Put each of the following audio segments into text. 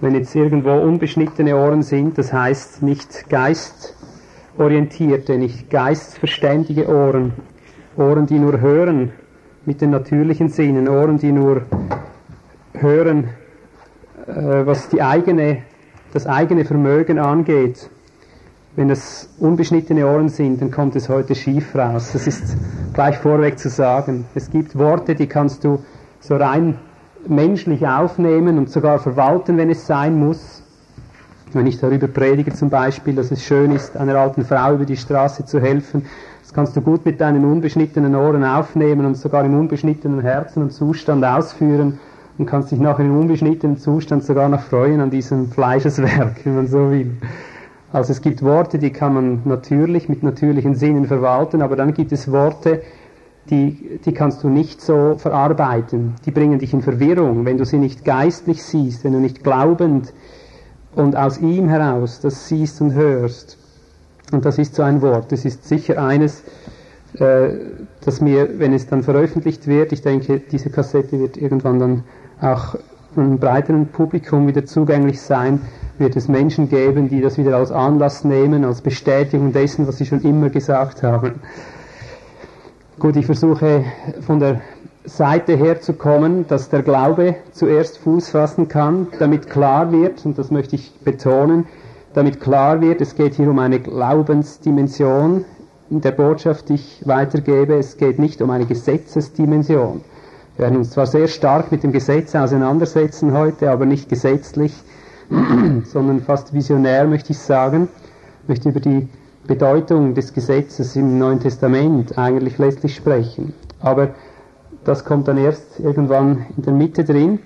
Wenn jetzt irgendwo unbeschnittene Ohren sind, das heißt nicht geistorientierte, nicht geistverständige Ohren, Ohren, die nur hören mit den natürlichen Sinnen, Ohren, die nur hören, äh, was die eigene, das eigene Vermögen angeht. Wenn es unbeschnittene Ohren sind, dann kommt es heute schief raus. Das ist gleich vorweg zu sagen. Es gibt Worte, die kannst du so rein menschlich aufnehmen und sogar verwalten, wenn es sein muss. Wenn ich darüber predige zum Beispiel, dass es schön ist, einer alten Frau über die Straße zu helfen, das kannst du gut mit deinen unbeschnittenen Ohren aufnehmen und sogar im unbeschnittenen Herzen und Zustand ausführen und kannst dich nachher im unbeschnittenen Zustand sogar noch freuen an diesem Fleischeswerk, wenn man so will. Also es gibt Worte, die kann man natürlich mit natürlichen Sinnen verwalten, aber dann gibt es Worte, die, die kannst du nicht so verarbeiten. Die bringen dich in Verwirrung, wenn du sie nicht geistlich siehst, wenn du nicht glaubend und aus ihm heraus das siehst und hörst. Und das ist so ein Wort. Das ist sicher eines, äh, das mir, wenn es dann veröffentlicht wird, ich denke, diese Kassette wird irgendwann dann auch einem breiteren Publikum wieder zugänglich sein, wird es Menschen geben, die das wieder als Anlass nehmen, als Bestätigung dessen, was sie schon immer gesagt haben. Gut, ich versuche von der Seite her zu kommen, dass der Glaube zuerst Fuß fassen kann, damit klar wird, und das möchte ich betonen, damit klar wird, es geht hier um eine Glaubensdimension in der Botschaft, die ich weitergebe, es geht nicht um eine Gesetzesdimension. Wir werden uns zwar sehr stark mit dem Gesetz auseinandersetzen heute, aber nicht gesetzlich, sondern fast visionär möchte ich sagen, ich möchte über die Bedeutung des Gesetzes im Neuen Testament eigentlich letztlich sprechen. Aber das kommt dann erst irgendwann in der Mitte drin.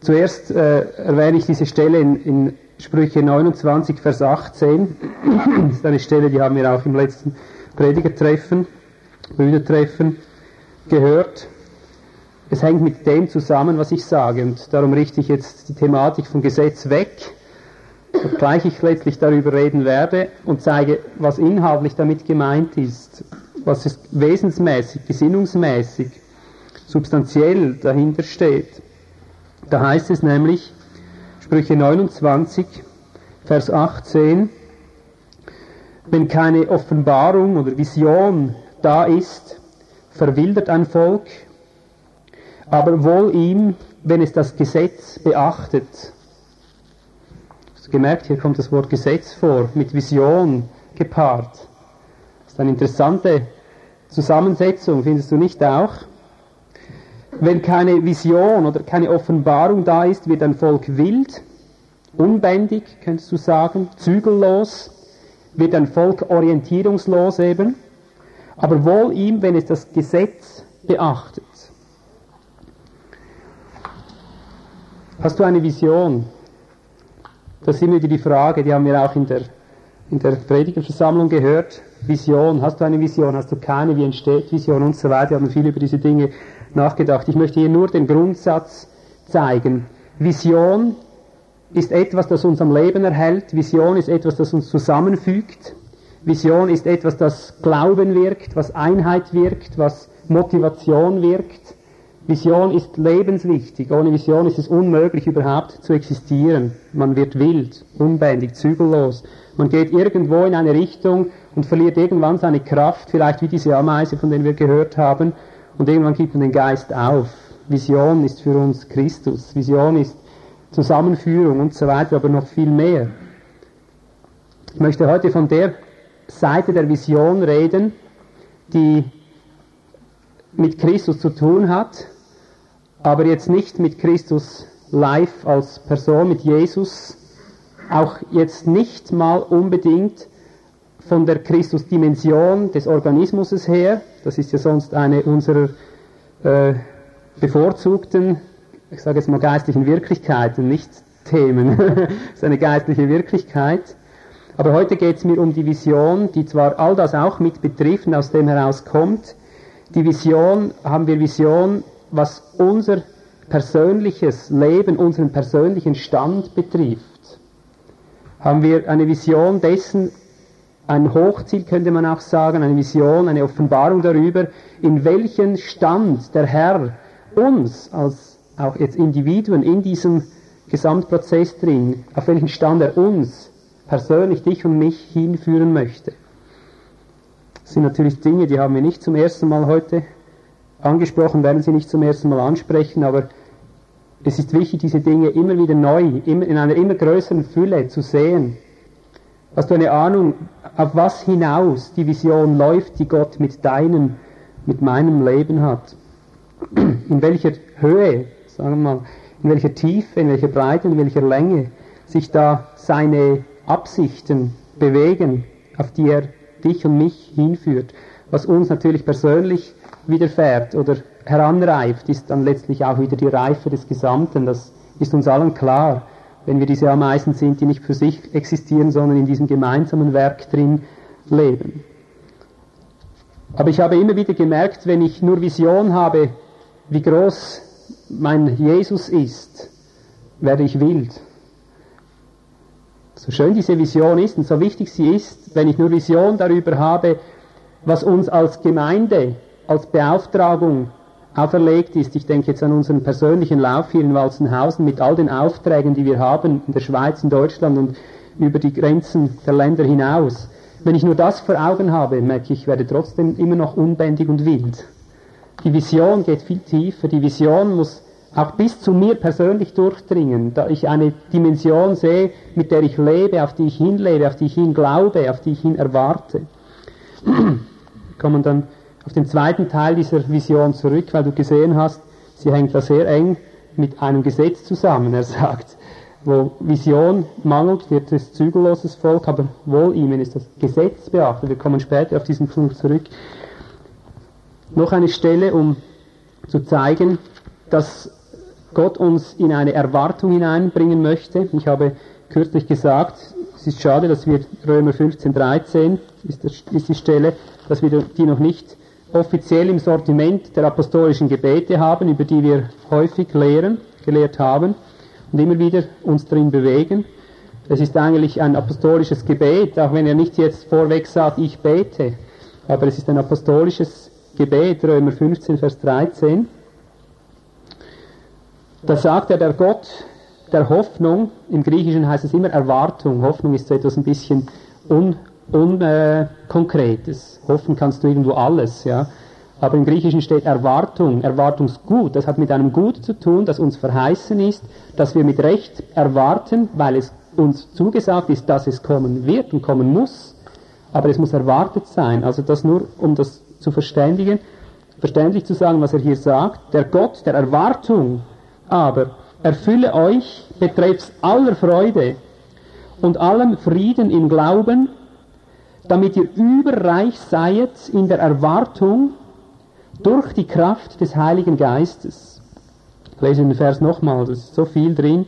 Zuerst äh, erwähne ich diese Stelle in, in Sprüche 29, Vers 18. Das ist eine Stelle, die haben wir auch im letzten Predigertreffen, Brüdertreffen gehört. Es hängt mit dem zusammen, was ich sage. Und darum richte ich jetzt die Thematik vom Gesetz weg obgleich ich letztlich darüber reden werde und zeige, was inhaltlich damit gemeint ist, was ist wesensmäßig, gesinnungsmäßig, substanziell dahinter steht. Da heißt es nämlich, Sprüche 29, Vers 18, wenn keine Offenbarung oder Vision da ist, verwildert ein Volk, aber wohl ihm, wenn es das Gesetz beachtet gemerkt, hier kommt das Wort Gesetz vor, mit Vision gepaart. Das ist eine interessante Zusammensetzung, findest du nicht auch? Wenn keine Vision oder keine Offenbarung da ist, wird ein Volk wild, unbändig, könntest du sagen, zügellos, wird ein Volk orientierungslos eben, aber wohl ihm, wenn es das Gesetz beachtet. Hast du eine Vision? Das ist immer wieder die Frage, die haben wir auch in der, in der Predigerversammlung gehört. Vision, hast du eine Vision, hast du keine, wie entsteht Vision und so weiter. Wir haben viel über diese Dinge nachgedacht. Ich möchte hier nur den Grundsatz zeigen. Vision ist etwas, das uns am Leben erhält. Vision ist etwas, das uns zusammenfügt. Vision ist etwas, das Glauben wirkt, was Einheit wirkt, was Motivation wirkt. Vision ist lebenswichtig. Ohne Vision ist es unmöglich, überhaupt zu existieren. Man wird wild, unbändig, zügellos. Man geht irgendwo in eine Richtung und verliert irgendwann seine Kraft, vielleicht wie diese Ameise, von der wir gehört haben, und irgendwann gibt man den Geist auf. Vision ist für uns Christus. Vision ist Zusammenführung und so weiter, aber noch viel mehr. Ich möchte heute von der Seite der Vision reden, die mit Christus zu tun hat, aber jetzt nicht mit Christus live als Person, mit Jesus, auch jetzt nicht mal unbedingt von der Christusdimension des Organismus her, das ist ja sonst eine unserer äh, bevorzugten, ich sage jetzt mal geistlichen Wirklichkeiten, nicht Themen, das ist eine geistliche Wirklichkeit. Aber heute geht es mir um die Vision, die zwar all das auch mit betrifft und aus dem herauskommt. Die Vision, haben wir Vision was unser persönliches Leben, unseren persönlichen Stand betrifft, haben wir eine Vision dessen, ein Hochziel könnte man auch sagen, eine Vision, eine Offenbarung darüber, in welchen Stand der Herr uns als auch jetzt Individuen in diesem Gesamtprozess drin, auf welchen Stand er uns persönlich, dich und mich hinführen möchte. Das sind natürlich Dinge, die haben wir nicht zum ersten Mal heute angesprochen, werden sie nicht zum ersten Mal ansprechen, aber es ist wichtig, diese Dinge immer wieder neu, in einer immer größeren Fülle zu sehen. Hast du eine Ahnung, auf was hinaus die Vision läuft, die Gott mit deinem, mit meinem Leben hat? In welcher Höhe, sagen wir mal, in welcher Tiefe, in welcher Breite, in welcher Länge sich da seine Absichten bewegen, auf die er dich und mich hinführt. Was uns natürlich persönlich widerfährt oder heranreift, ist dann letztlich auch wieder die Reife des Gesamten. Das ist uns allen klar, wenn wir diese Ameisen sind, die nicht für sich existieren, sondern in diesem gemeinsamen Werk drin leben. Aber ich habe immer wieder gemerkt, wenn ich nur Vision habe, wie groß mein Jesus ist, werde ich wild. So schön diese Vision ist und so wichtig sie ist, wenn ich nur Vision darüber habe, was uns als Gemeinde, als Beauftragung auferlegt ist. Ich denke jetzt an unseren persönlichen Lauf hier in Walzenhausen mit all den Aufträgen, die wir haben in der Schweiz, in Deutschland und über die Grenzen der Länder hinaus. Wenn ich nur das vor Augen habe, merke ich, ich werde trotzdem immer noch unbändig und wild. Die Vision geht viel tiefer. Die Vision muss auch bis zu mir persönlich durchdringen, da ich eine Dimension sehe, mit der ich lebe, auf die ich hinlebe, auf die ich hin glaube, auf die ich hin erwarte. Kommen dann auf den zweiten Teil dieser Vision zurück, weil du gesehen hast, sie hängt da sehr eng mit einem Gesetz zusammen. Er sagt, wo Vision mangelt, wird es zügelloses Volk, aber wohl ihm, wenn es das Gesetz beachtet. Wir kommen später auf diesen Punkt zurück. Noch eine Stelle, um zu zeigen, dass Gott uns in eine Erwartung hineinbringen möchte. Ich habe kürzlich gesagt, es ist schade, dass wir Römer 15, 13 ist, ist die Stelle, dass wir die noch nicht offiziell im Sortiment der apostolischen Gebete haben, über die wir häufig lehren, gelehrt haben und immer wieder uns drin bewegen. Es ist eigentlich ein apostolisches Gebet, auch wenn er nicht jetzt vorweg sagt, ich bete, aber es ist ein apostolisches Gebet, Römer 15, Vers 13. Da sagt er, der Gott der Hoffnung, im Griechischen heißt es immer Erwartung, Hoffnung ist so etwas ein bisschen un, Unkonkretes. Hoffen kannst du irgendwo alles, ja. Aber im Griechischen steht Erwartung, Erwartungsgut. Das hat mit einem Gut zu tun, das uns verheißen ist, dass wir mit Recht erwarten, weil es uns zugesagt ist, dass es kommen wird und kommen muss. Aber es muss erwartet sein. Also das nur, um das zu verständigen, verständlich zu sagen, was er hier sagt. Der Gott der Erwartung aber erfülle euch betreffs aller Freude und allem Frieden im Glauben, damit ihr überreich seid in der Erwartung durch die Kraft des Heiligen Geistes. Ich lese den Vers nochmal, das ist so viel drin.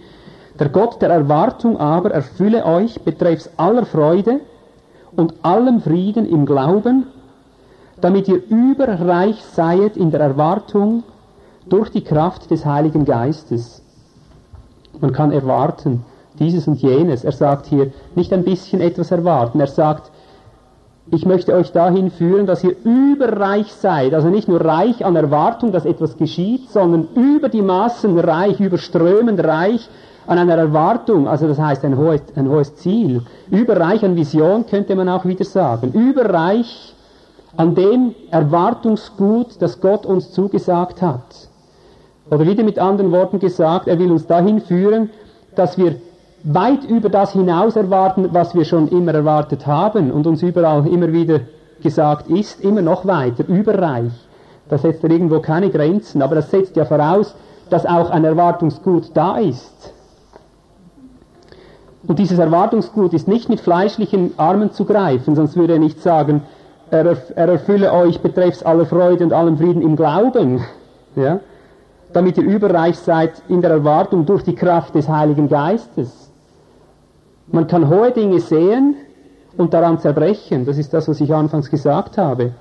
Der Gott der Erwartung aber erfülle euch betreffs aller Freude und allem Frieden im Glauben, damit ihr überreich seid in der Erwartung durch die Kraft des Heiligen Geistes. Man kann erwarten, dieses und jenes. Er sagt hier nicht ein bisschen etwas erwarten, er sagt, ich möchte euch dahin führen, dass ihr überreich seid, also nicht nur reich an Erwartung, dass etwas geschieht, sondern über die Maßen reich, überströmend reich an einer Erwartung, also das heißt ein hohes, ein hohes Ziel, überreich an Vision könnte man auch wieder sagen, überreich an dem Erwartungsgut, das Gott uns zugesagt hat. Oder wieder mit anderen Worten gesagt, er will uns dahin führen, dass wir weit über das hinaus erwarten, was wir schon immer erwartet haben und uns überall immer wieder gesagt ist, immer noch weiter, überreich. Das setzt ja irgendwo keine Grenzen, aber das setzt ja voraus, dass auch ein Erwartungsgut da ist. Und dieses Erwartungsgut ist nicht mit fleischlichen Armen zu greifen, sonst würde er nicht sagen, er, er erfülle euch betreffs aller Freude und allem Frieden im Glauben. Ja? Damit ihr überreich seid in der Erwartung durch die Kraft des Heiligen Geistes. Man kann hohe Dinge sehen und daran zerbrechen. Das ist das, was ich anfangs gesagt habe.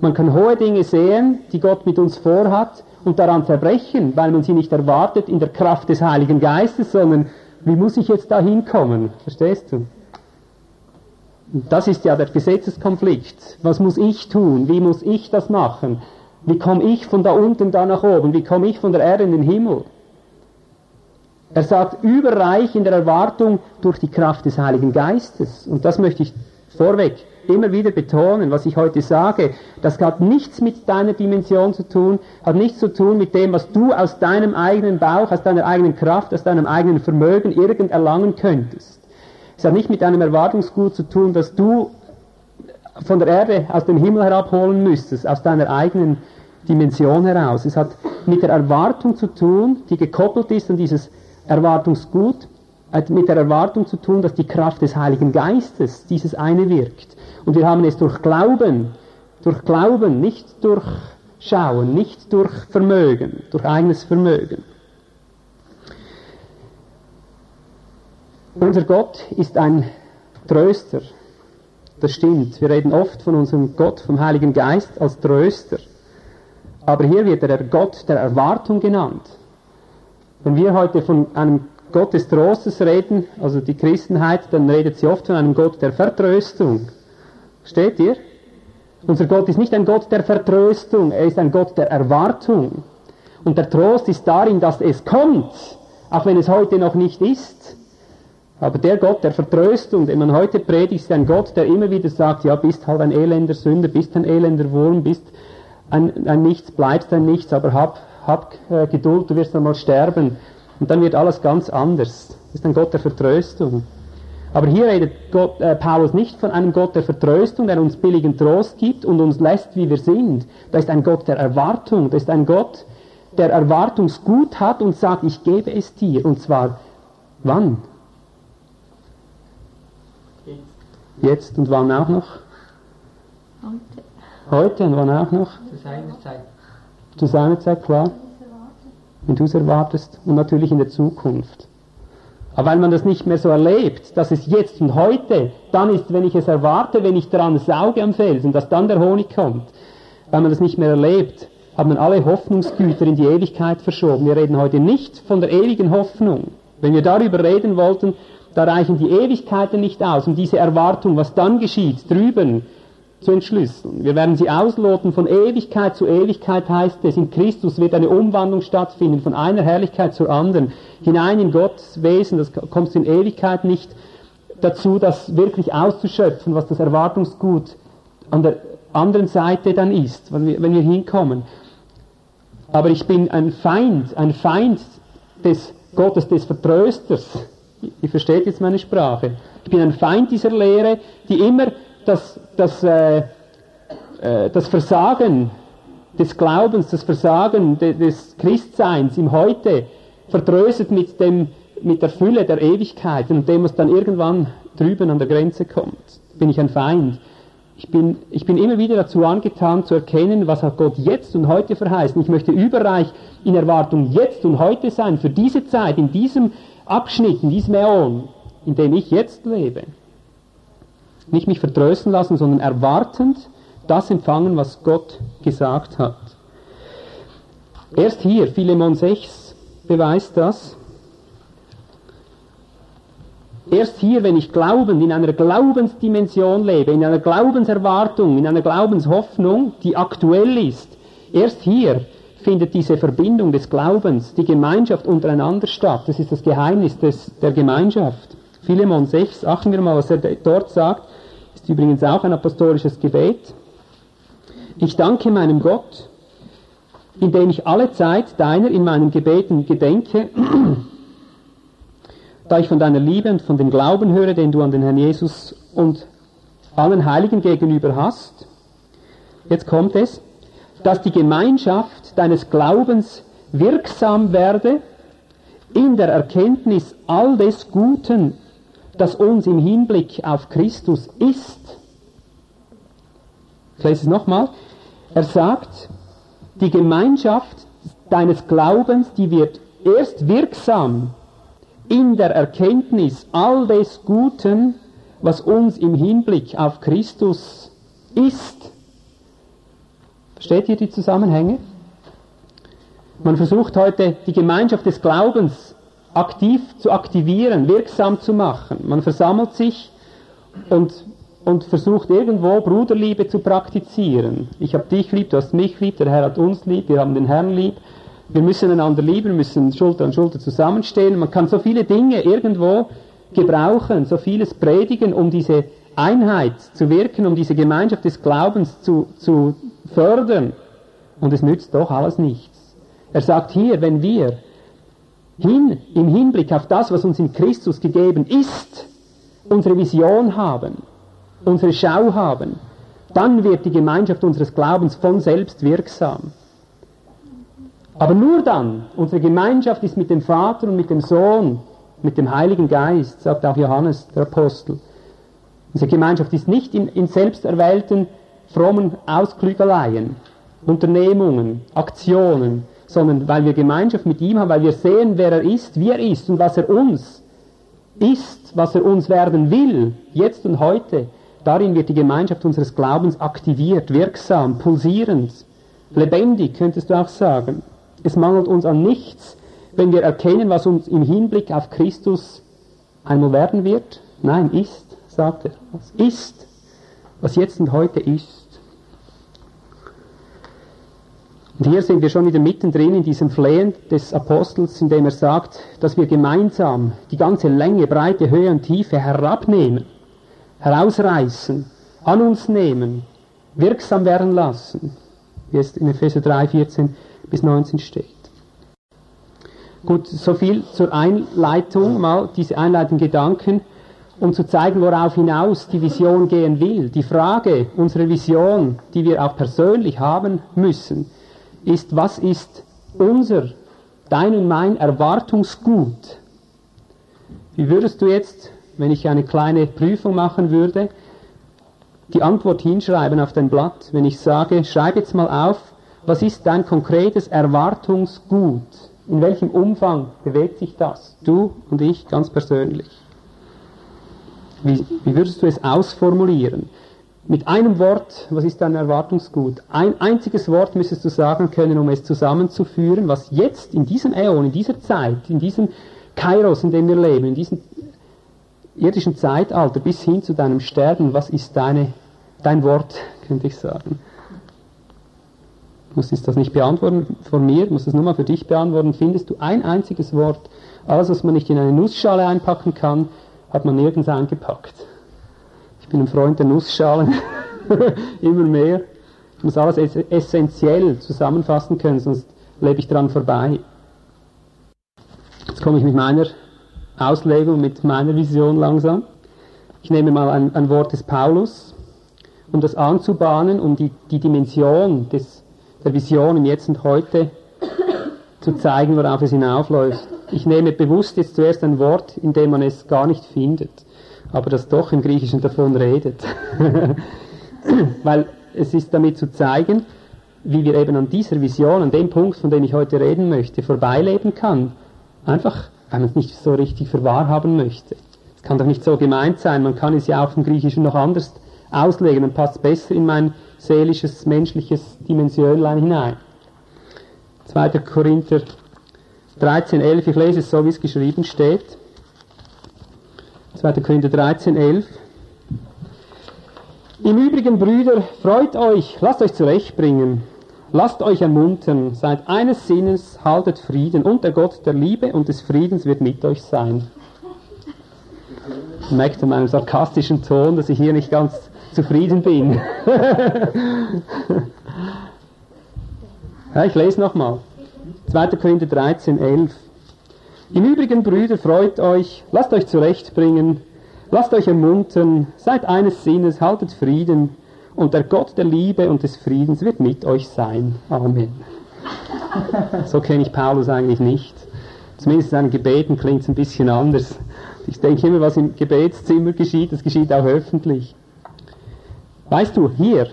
Man kann hohe Dinge sehen, die Gott mit uns vorhat, und daran zerbrechen, weil man sie nicht erwartet in der Kraft des Heiligen Geistes, sondern wie muss ich jetzt da hinkommen? Verstehst du? Das ist ja der Gesetzeskonflikt. Was muss ich tun? Wie muss ich das machen? Wie komme ich von da unten da nach oben? Wie komme ich von der Erde in den Himmel? Er sagt überreich in der Erwartung durch die Kraft des Heiligen Geistes. Und das möchte ich vorweg immer wieder betonen, was ich heute sage. Das hat nichts mit deiner Dimension zu tun, hat nichts zu tun mit dem, was du aus deinem eigenen Bauch, aus deiner eigenen Kraft, aus deinem eigenen Vermögen irgend erlangen könntest. Es hat nicht mit deinem Erwartungsgut zu tun, dass du von der Erde aus dem Himmel herabholen müsstest, aus deiner eigenen Dimension heraus. Es hat mit der Erwartung zu tun, die gekoppelt ist an dieses Erwartungsgut hat mit der Erwartung zu tun, dass die Kraft des Heiligen Geistes dieses eine wirkt. Und wir haben es durch Glauben, durch Glauben, nicht durch Schauen, nicht durch Vermögen, durch eigenes Vermögen. Unser Gott ist ein Tröster. Das stimmt. Wir reden oft von unserem Gott, vom Heiligen Geist als Tröster. Aber hier wird er der Gott der Erwartung genannt. Wenn wir heute von einem Gott des Trostes reden, also die Christenheit, dann redet sie oft von einem Gott der Vertröstung. Steht ihr? Unser Gott ist nicht ein Gott der Vertröstung, er ist ein Gott der Erwartung. Und der Trost ist darin, dass es kommt, auch wenn es heute noch nicht ist. Aber der Gott der Vertröstung, den man heute predigt, ist ein Gott, der immer wieder sagt, ja, bist halt ein elender Sünder, bist ein elender Wurm, bist ein, ein Nichts, bleibst ein Nichts, aber hab hab äh, Geduld, du wirst einmal sterben. Und dann wird alles ganz anders. Das ist ein Gott der Vertröstung. Aber hier redet Gott, äh, Paulus nicht von einem Gott der Vertröstung, der uns billigen Trost gibt und uns lässt, wie wir sind. Da ist ein Gott der Erwartung. Da ist ein Gott, der Erwartungsgut hat und sagt, ich gebe es dir. Und zwar wann? Jetzt und wann auch noch? Heute. Heute und wann auch noch? Zu seiner Zeit. Zu seiner Zeit, klar. Wenn du es erwartest und natürlich in der Zukunft. Aber weil man das nicht mehr so erlebt, dass es jetzt und heute dann ist, wenn ich es erwarte, wenn ich dran sauge am Felsen, dass dann der Honig kommt, weil man das nicht mehr erlebt, hat man alle Hoffnungsgüter in die Ewigkeit verschoben. Wir reden heute nicht von der ewigen Hoffnung. Wenn wir darüber reden wollten, da reichen die Ewigkeiten nicht aus, um diese Erwartung, was dann geschieht, drüben zu entschlüsseln. Wir werden sie ausloten von Ewigkeit zu Ewigkeit heißt es. In Christus wird eine Umwandlung stattfinden von einer Herrlichkeit zur anderen. Hinein in Gottes Wesen, das kommst in Ewigkeit nicht dazu, das wirklich auszuschöpfen, was das Erwartungsgut an der anderen Seite dann ist, wenn wir, wenn wir hinkommen. Aber ich bin ein Feind, ein Feind des Gottes, des Vertrösters. Ihr versteht jetzt meine Sprache. Ich bin ein Feind dieser Lehre, die immer das, das, äh, äh, das Versagen des Glaubens, das Versagen de, des Christseins im Heute vertröstet mit, dem, mit der Fülle der Ewigkeit und dem, was dann irgendwann drüben an der Grenze kommt. Bin ich ein Feind. Ich bin, ich bin immer wieder dazu angetan, zu erkennen, was hat Gott jetzt und heute verheißen. Ich möchte überreich in Erwartung jetzt und heute sein, für diese Zeit, in diesem Abschnitt, in diesem Äon, in dem ich jetzt lebe. Nicht mich vertrösten lassen, sondern erwartend das empfangen, was Gott gesagt hat. Erst hier, Philemon 6 beweist das. Erst hier, wenn ich glaubend in einer Glaubensdimension lebe, in einer Glaubenserwartung, in einer Glaubenshoffnung, die aktuell ist, erst hier findet diese Verbindung des Glaubens, die Gemeinschaft untereinander statt. Das ist das Geheimnis des, der Gemeinschaft. Philemon 6, achten wir mal, was er dort sagt. Übrigens auch ein apostolisches Gebet. Ich danke meinem Gott, indem ich alle Zeit deiner in meinen Gebeten gedenke, da ich von deiner Liebe und von dem Glauben höre, den du an den Herrn Jesus und allen Heiligen gegenüber hast. Jetzt kommt es, dass die Gemeinschaft deines Glaubens wirksam werde in der Erkenntnis all des Guten, das uns im Hinblick auf Christus ist. Ich lese es nochmal. Er sagt, die Gemeinschaft deines Glaubens, die wird erst wirksam in der Erkenntnis all des Guten, was uns im Hinblick auf Christus ist. Versteht ihr die Zusammenhänge? Man versucht heute die Gemeinschaft des Glaubens aktiv zu aktivieren, wirksam zu machen. Man versammelt sich und, und versucht irgendwo Bruderliebe zu praktizieren. Ich habe dich lieb, du hast mich lieb, der Herr hat uns lieb, wir haben den Herrn lieb. Wir müssen einander lieben, müssen Schulter an Schulter zusammenstehen. Man kann so viele Dinge irgendwo gebrauchen, so vieles predigen, um diese Einheit zu wirken, um diese Gemeinschaft des Glaubens zu, zu fördern. Und es nützt doch alles nichts. Er sagt hier, wenn wir hin, im Hinblick auf das, was uns in Christus gegeben ist, unsere Vision haben, unsere Schau haben, dann wird die Gemeinschaft unseres Glaubens von selbst wirksam. Aber nur dann, unsere Gemeinschaft ist mit dem Vater und mit dem Sohn, mit dem Heiligen Geist, sagt auch Johannes, der Apostel. Unsere Gemeinschaft ist nicht in, in selbsterwählten, frommen Ausklügeleien, Unternehmungen, Aktionen, sondern weil wir Gemeinschaft mit ihm haben, weil wir sehen, wer er ist, wie er ist und was er uns ist, was er uns werden will, jetzt und heute. Darin wird die Gemeinschaft unseres Glaubens aktiviert, wirksam, pulsierend, lebendig, könntest du auch sagen. Es mangelt uns an nichts, wenn wir erkennen, was uns im Hinblick auf Christus einmal werden wird. Nein, ist, sagt er. Was ist, was jetzt und heute ist. Und hier sind wir schon wieder mittendrin in diesem Flehen des Apostels, in dem er sagt, dass wir gemeinsam die ganze Länge, Breite, Höhe und Tiefe herabnehmen, herausreißen, an uns nehmen, wirksam werden lassen, wie es in Epheser 3, 14 bis 19 steht. Gut, so viel zur Einleitung, mal diese einleitenden Gedanken, um zu zeigen, worauf hinaus die Vision gehen will. Die Frage unserer Vision, die wir auch persönlich haben müssen, ist, was ist unser, dein und mein Erwartungsgut? Wie würdest du jetzt, wenn ich eine kleine Prüfung machen würde, die Antwort hinschreiben auf dein Blatt, wenn ich sage, schreib jetzt mal auf, was ist dein konkretes Erwartungsgut? In welchem Umfang bewegt sich das? Du und ich ganz persönlich. Wie, wie würdest du es ausformulieren? Mit einem Wort, was ist dein Erwartungsgut? Ein einziges Wort müsstest du sagen können, um es zusammenzuführen, was jetzt in diesem Äon, in dieser Zeit, in diesem Kairos, in dem wir leben, in diesem irdischen Zeitalter bis hin zu deinem Sterben, was ist deine, dein Wort, könnte ich sagen. Du musst das nicht beantworten von mir, musst es nur mal für dich beantworten. Findest du ein einziges Wort, alles, was man nicht in eine Nussschale einpacken kann, hat man nirgends eingepackt bin ein Freund der Nussschalen, immer mehr. Ich muss alles essentiell zusammenfassen können, sonst lebe ich dran vorbei. Jetzt komme ich mit meiner Auslegung, mit meiner Vision langsam. Ich nehme mal ein, ein Wort des Paulus, um das anzubahnen, um die, die Dimension des, der Vision im Jetzt und Heute zu zeigen, worauf es hinaufläuft. Ich nehme bewusst jetzt zuerst ein Wort, in dem man es gar nicht findet aber das doch im Griechischen davon redet. Weil es ist damit zu zeigen, wie wir eben an dieser Vision, an dem Punkt, von dem ich heute reden möchte, vorbeileben kann. Einfach, weil man es nicht so richtig für wahr haben möchte. Es kann doch nicht so gemeint sein, man kann es ja auch im Griechischen noch anders auslegen, dann passt besser in mein seelisches, menschliches Dimensionlein hinein. 2. Korinther 13, 11, ich lese es so, wie es geschrieben steht. 2. Korinther 13, 11. Im Übrigen, Brüder, freut euch, lasst euch zurechtbringen, lasst euch ermuntern, seid eines Sinnes, haltet Frieden und der Gott der Liebe und des Friedens wird mit euch sein. Merkt an meinem sarkastischen Ton, dass ich hier nicht ganz zufrieden bin. ja, ich lese nochmal. 2. Korinther 13, 11. Im Übrigen, Brüder, freut euch, lasst euch zurechtbringen, lasst euch ermuntern, seid eines Sinnes, haltet Frieden, und der Gott der Liebe und des Friedens wird mit euch sein. Amen. So kenne ich Paulus eigentlich nicht. Zumindest in seinen Gebeten klingt es ein bisschen anders. Ich denke immer, was im Gebetszimmer geschieht, das geschieht auch öffentlich. Weißt du, hier,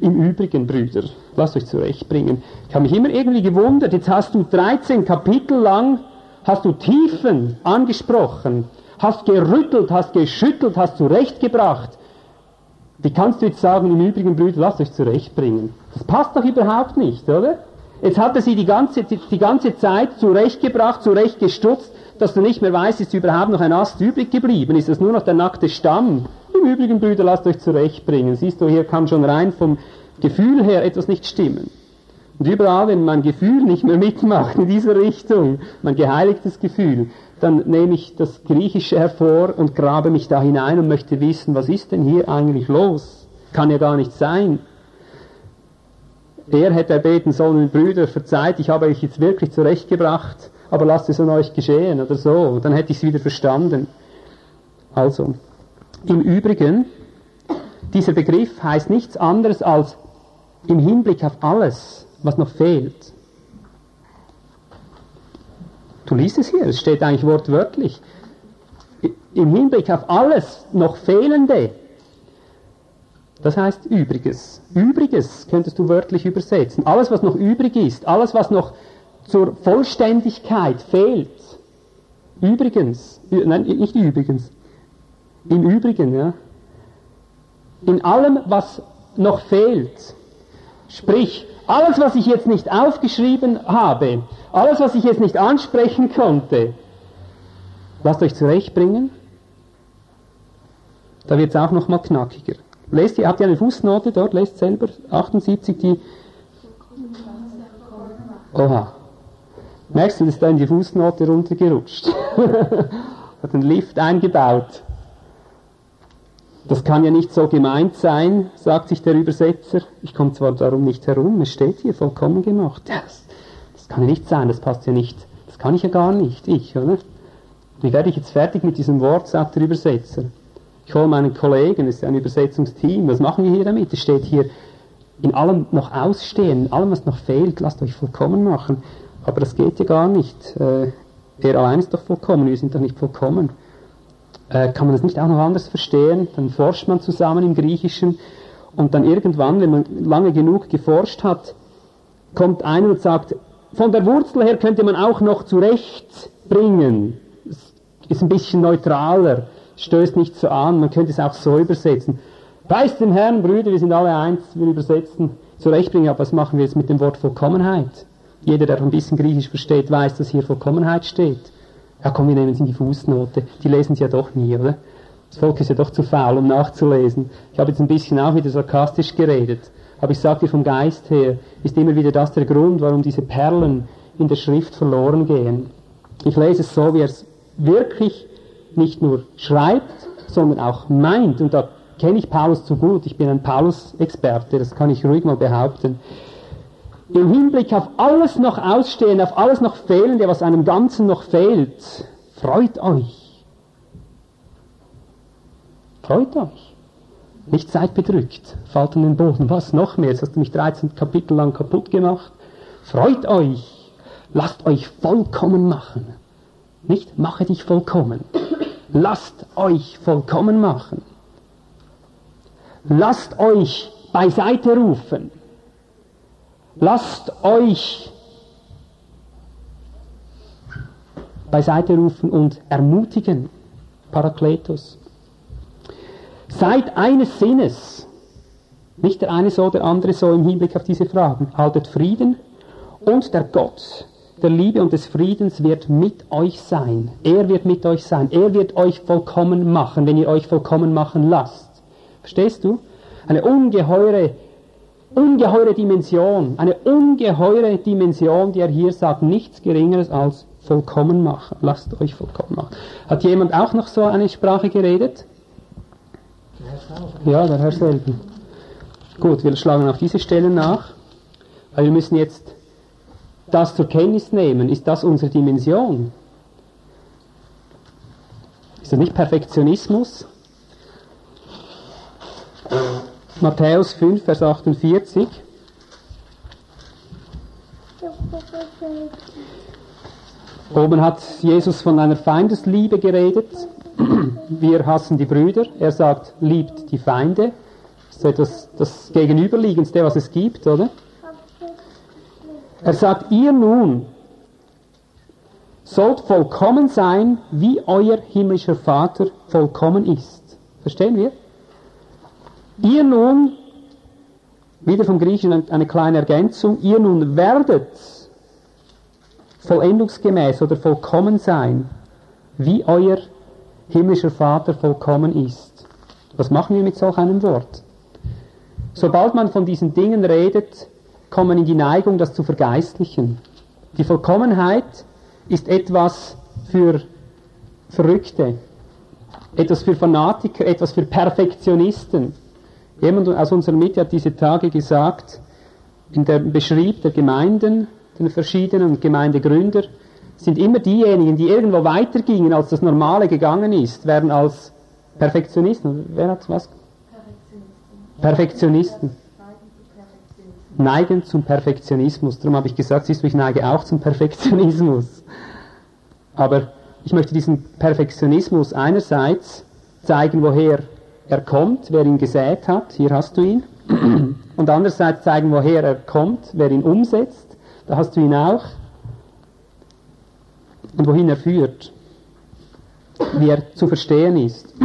im Übrigen, Brüder, lasst euch zurechtbringen. Ich habe mich immer irgendwie gewundert, jetzt hast du 13 Kapitel lang hast du Tiefen angesprochen, hast gerüttelt, hast geschüttelt, hast zurechtgebracht. Wie kannst du jetzt sagen, im Übrigen, Brüder, lasst euch zurechtbringen? Das passt doch überhaupt nicht, oder? Jetzt hat er sie die ganze, die, ganze Zeit zurechtgebracht, zurechtgestutzt, dass du nicht mehr weißt, ist überhaupt noch ein Ast übrig geblieben? Ist das nur noch der nackte Stamm? Im Übrigen, Brüder, lasst euch zurechtbringen. Siehst du, hier kann schon rein vom Gefühl her etwas nicht stimmen. Und überall, wenn mein Gefühl nicht mehr mitmacht in dieser Richtung, mein geheiligtes Gefühl, dann nehme ich das Griechische hervor und grabe mich da hinein und möchte wissen, was ist denn hier eigentlich los? Kann ja gar nicht sein. Er hätte erbeten sollen, Brüder, verzeiht, ich habe euch jetzt wirklich zurechtgebracht, aber lasst es an euch geschehen oder so. Dann hätte ich es wieder verstanden. Also, im Übrigen, dieser Begriff heißt nichts anderes als im Hinblick auf alles, was noch fehlt. Du liest es hier, es steht eigentlich wortwörtlich. Im Hinblick auf alles noch Fehlende. Das heißt Übriges. Übriges könntest du wörtlich übersetzen. Alles, was noch übrig ist, alles, was noch zur Vollständigkeit fehlt. Übrigens, nein, nicht übrigens. Im Übrigen, ja. In allem, was noch fehlt. Sprich, alles, was ich jetzt nicht aufgeschrieben habe, alles, was ich jetzt nicht ansprechen konnte, lasst euch zurechtbringen. Da wird es auch nochmal knackiger. Lest ihr, habt ihr eine Fußnote dort? Lest selber 78 die. Oha. Merkst du, das ist da in die Fußnote runtergerutscht. Hat einen Lift eingebaut. Das kann ja nicht so gemeint sein, sagt sich der Übersetzer. Ich komme zwar darum nicht herum, es steht hier vollkommen gemacht. Das, das kann ja nicht sein, das passt ja nicht. Das kann ich ja gar nicht, ich, oder? Wie werde ich jetzt fertig mit diesem Wort, sagt der Übersetzer. Ich hole meinen Kollegen, es ist ein Übersetzungsteam, was machen wir hier damit? Es steht hier, in allem noch ausstehen, in allem, was noch fehlt, lasst euch vollkommen machen. Aber das geht ja gar nicht. Äh, er allein ist doch vollkommen, wir sind doch nicht vollkommen. Äh, kann man das nicht auch noch anders verstehen? Dann forscht man zusammen im Griechischen und dann irgendwann, wenn man lange genug geforscht hat, kommt einer und sagt, von der Wurzel her könnte man auch noch zurechtbringen. Ist ein bisschen neutraler, stößt nicht so an, man könnte es auch so übersetzen. Preis dem Herrn, Brüder, wir sind alle eins, wir übersetzen zurechtbringen, aber was machen wir jetzt mit dem Wort Vollkommenheit? Jeder, der ein bisschen Griechisch versteht, weiß, dass hier Vollkommenheit steht. Ja komm, wir nehmen es in die Fußnote. Die lesen es ja doch nie, oder? Das Volk ist ja doch zu faul, um nachzulesen. Ich habe jetzt ein bisschen auch wieder sarkastisch geredet. Aber ich sage dir vom Geist her, ist immer wieder das der Grund, warum diese Perlen in der Schrift verloren gehen. Ich lese es so, wie er es wirklich nicht nur schreibt, sondern auch meint. Und da kenne ich Paulus zu gut. Ich bin ein Paulus-Experte, das kann ich ruhig mal behaupten im Hinblick auf alles noch Ausstehende, auf alles noch Fehlende, was einem Ganzen noch fehlt, freut euch. Freut euch. Nicht seid bedrückt, fallt an den Boden. Was noch mehr? Jetzt hast du mich 13 Kapitel lang kaputt gemacht. Freut euch. Lasst euch vollkommen machen. Nicht mache dich vollkommen. Lasst euch vollkommen machen. Lasst euch beiseite rufen. Lasst euch beiseite rufen und ermutigen. Parakletos. Seid eines Sinnes. Nicht der eine so, der andere so im Hinblick auf diese Fragen. Haltet Frieden und der Gott der Liebe und des Friedens wird mit euch sein. Er wird mit euch sein. Er wird euch vollkommen machen, wenn ihr euch vollkommen machen lasst. Verstehst du? Eine ungeheure ungeheure Dimension, eine ungeheure Dimension, die er hier sagt, nichts Geringeres als vollkommen machen. Lasst euch vollkommen machen. Hat jemand auch noch so eine Sprache geredet? Ja, der Herr Selben. Gut, wir schlagen auf diese Stelle nach, weil wir müssen jetzt das zur Kenntnis nehmen. Ist das unsere Dimension? Ist das nicht Perfektionismus? Matthäus 5, Vers 48. Oben hat Jesus von einer Feindesliebe geredet. Wir hassen die Brüder. Er sagt, liebt die Feinde. Das ist etwas das Gegenüberliegendste, was es gibt, oder? Er sagt, ihr nun sollt vollkommen sein, wie euer himmlischer Vater vollkommen ist. Verstehen wir? Ihr nun, wieder vom Griechischen eine kleine Ergänzung, ihr nun werdet vollendungsgemäß oder vollkommen sein, wie euer himmlischer Vater vollkommen ist. Was machen wir mit solch einem Wort? Sobald man von diesen Dingen redet, kommen in die Neigung, das zu vergeistlichen. Die Vollkommenheit ist etwas für Verrückte, etwas für Fanatiker, etwas für Perfektionisten. Jemand aus unserer Mitte hat diese Tage gesagt, in der Beschrieb der Gemeinden, den verschiedenen Gemeindegründer, sind immer diejenigen, die irgendwo weitergingen, als das Normale gegangen ist, werden als Perfektionisten. Wer hat was? Perfektionisten. Perfektionisten. Neigen zum Perfektionismus. Darum habe ich gesagt, siehst du, ich neige auch zum Perfektionismus. Aber ich möchte diesen Perfektionismus einerseits zeigen, woher er kommt, wer ihn gesät hat, hier hast du ihn, und andererseits zeigen, woher er kommt, wer ihn umsetzt, da hast du ihn auch, und wohin er führt, wie er zu verstehen ist.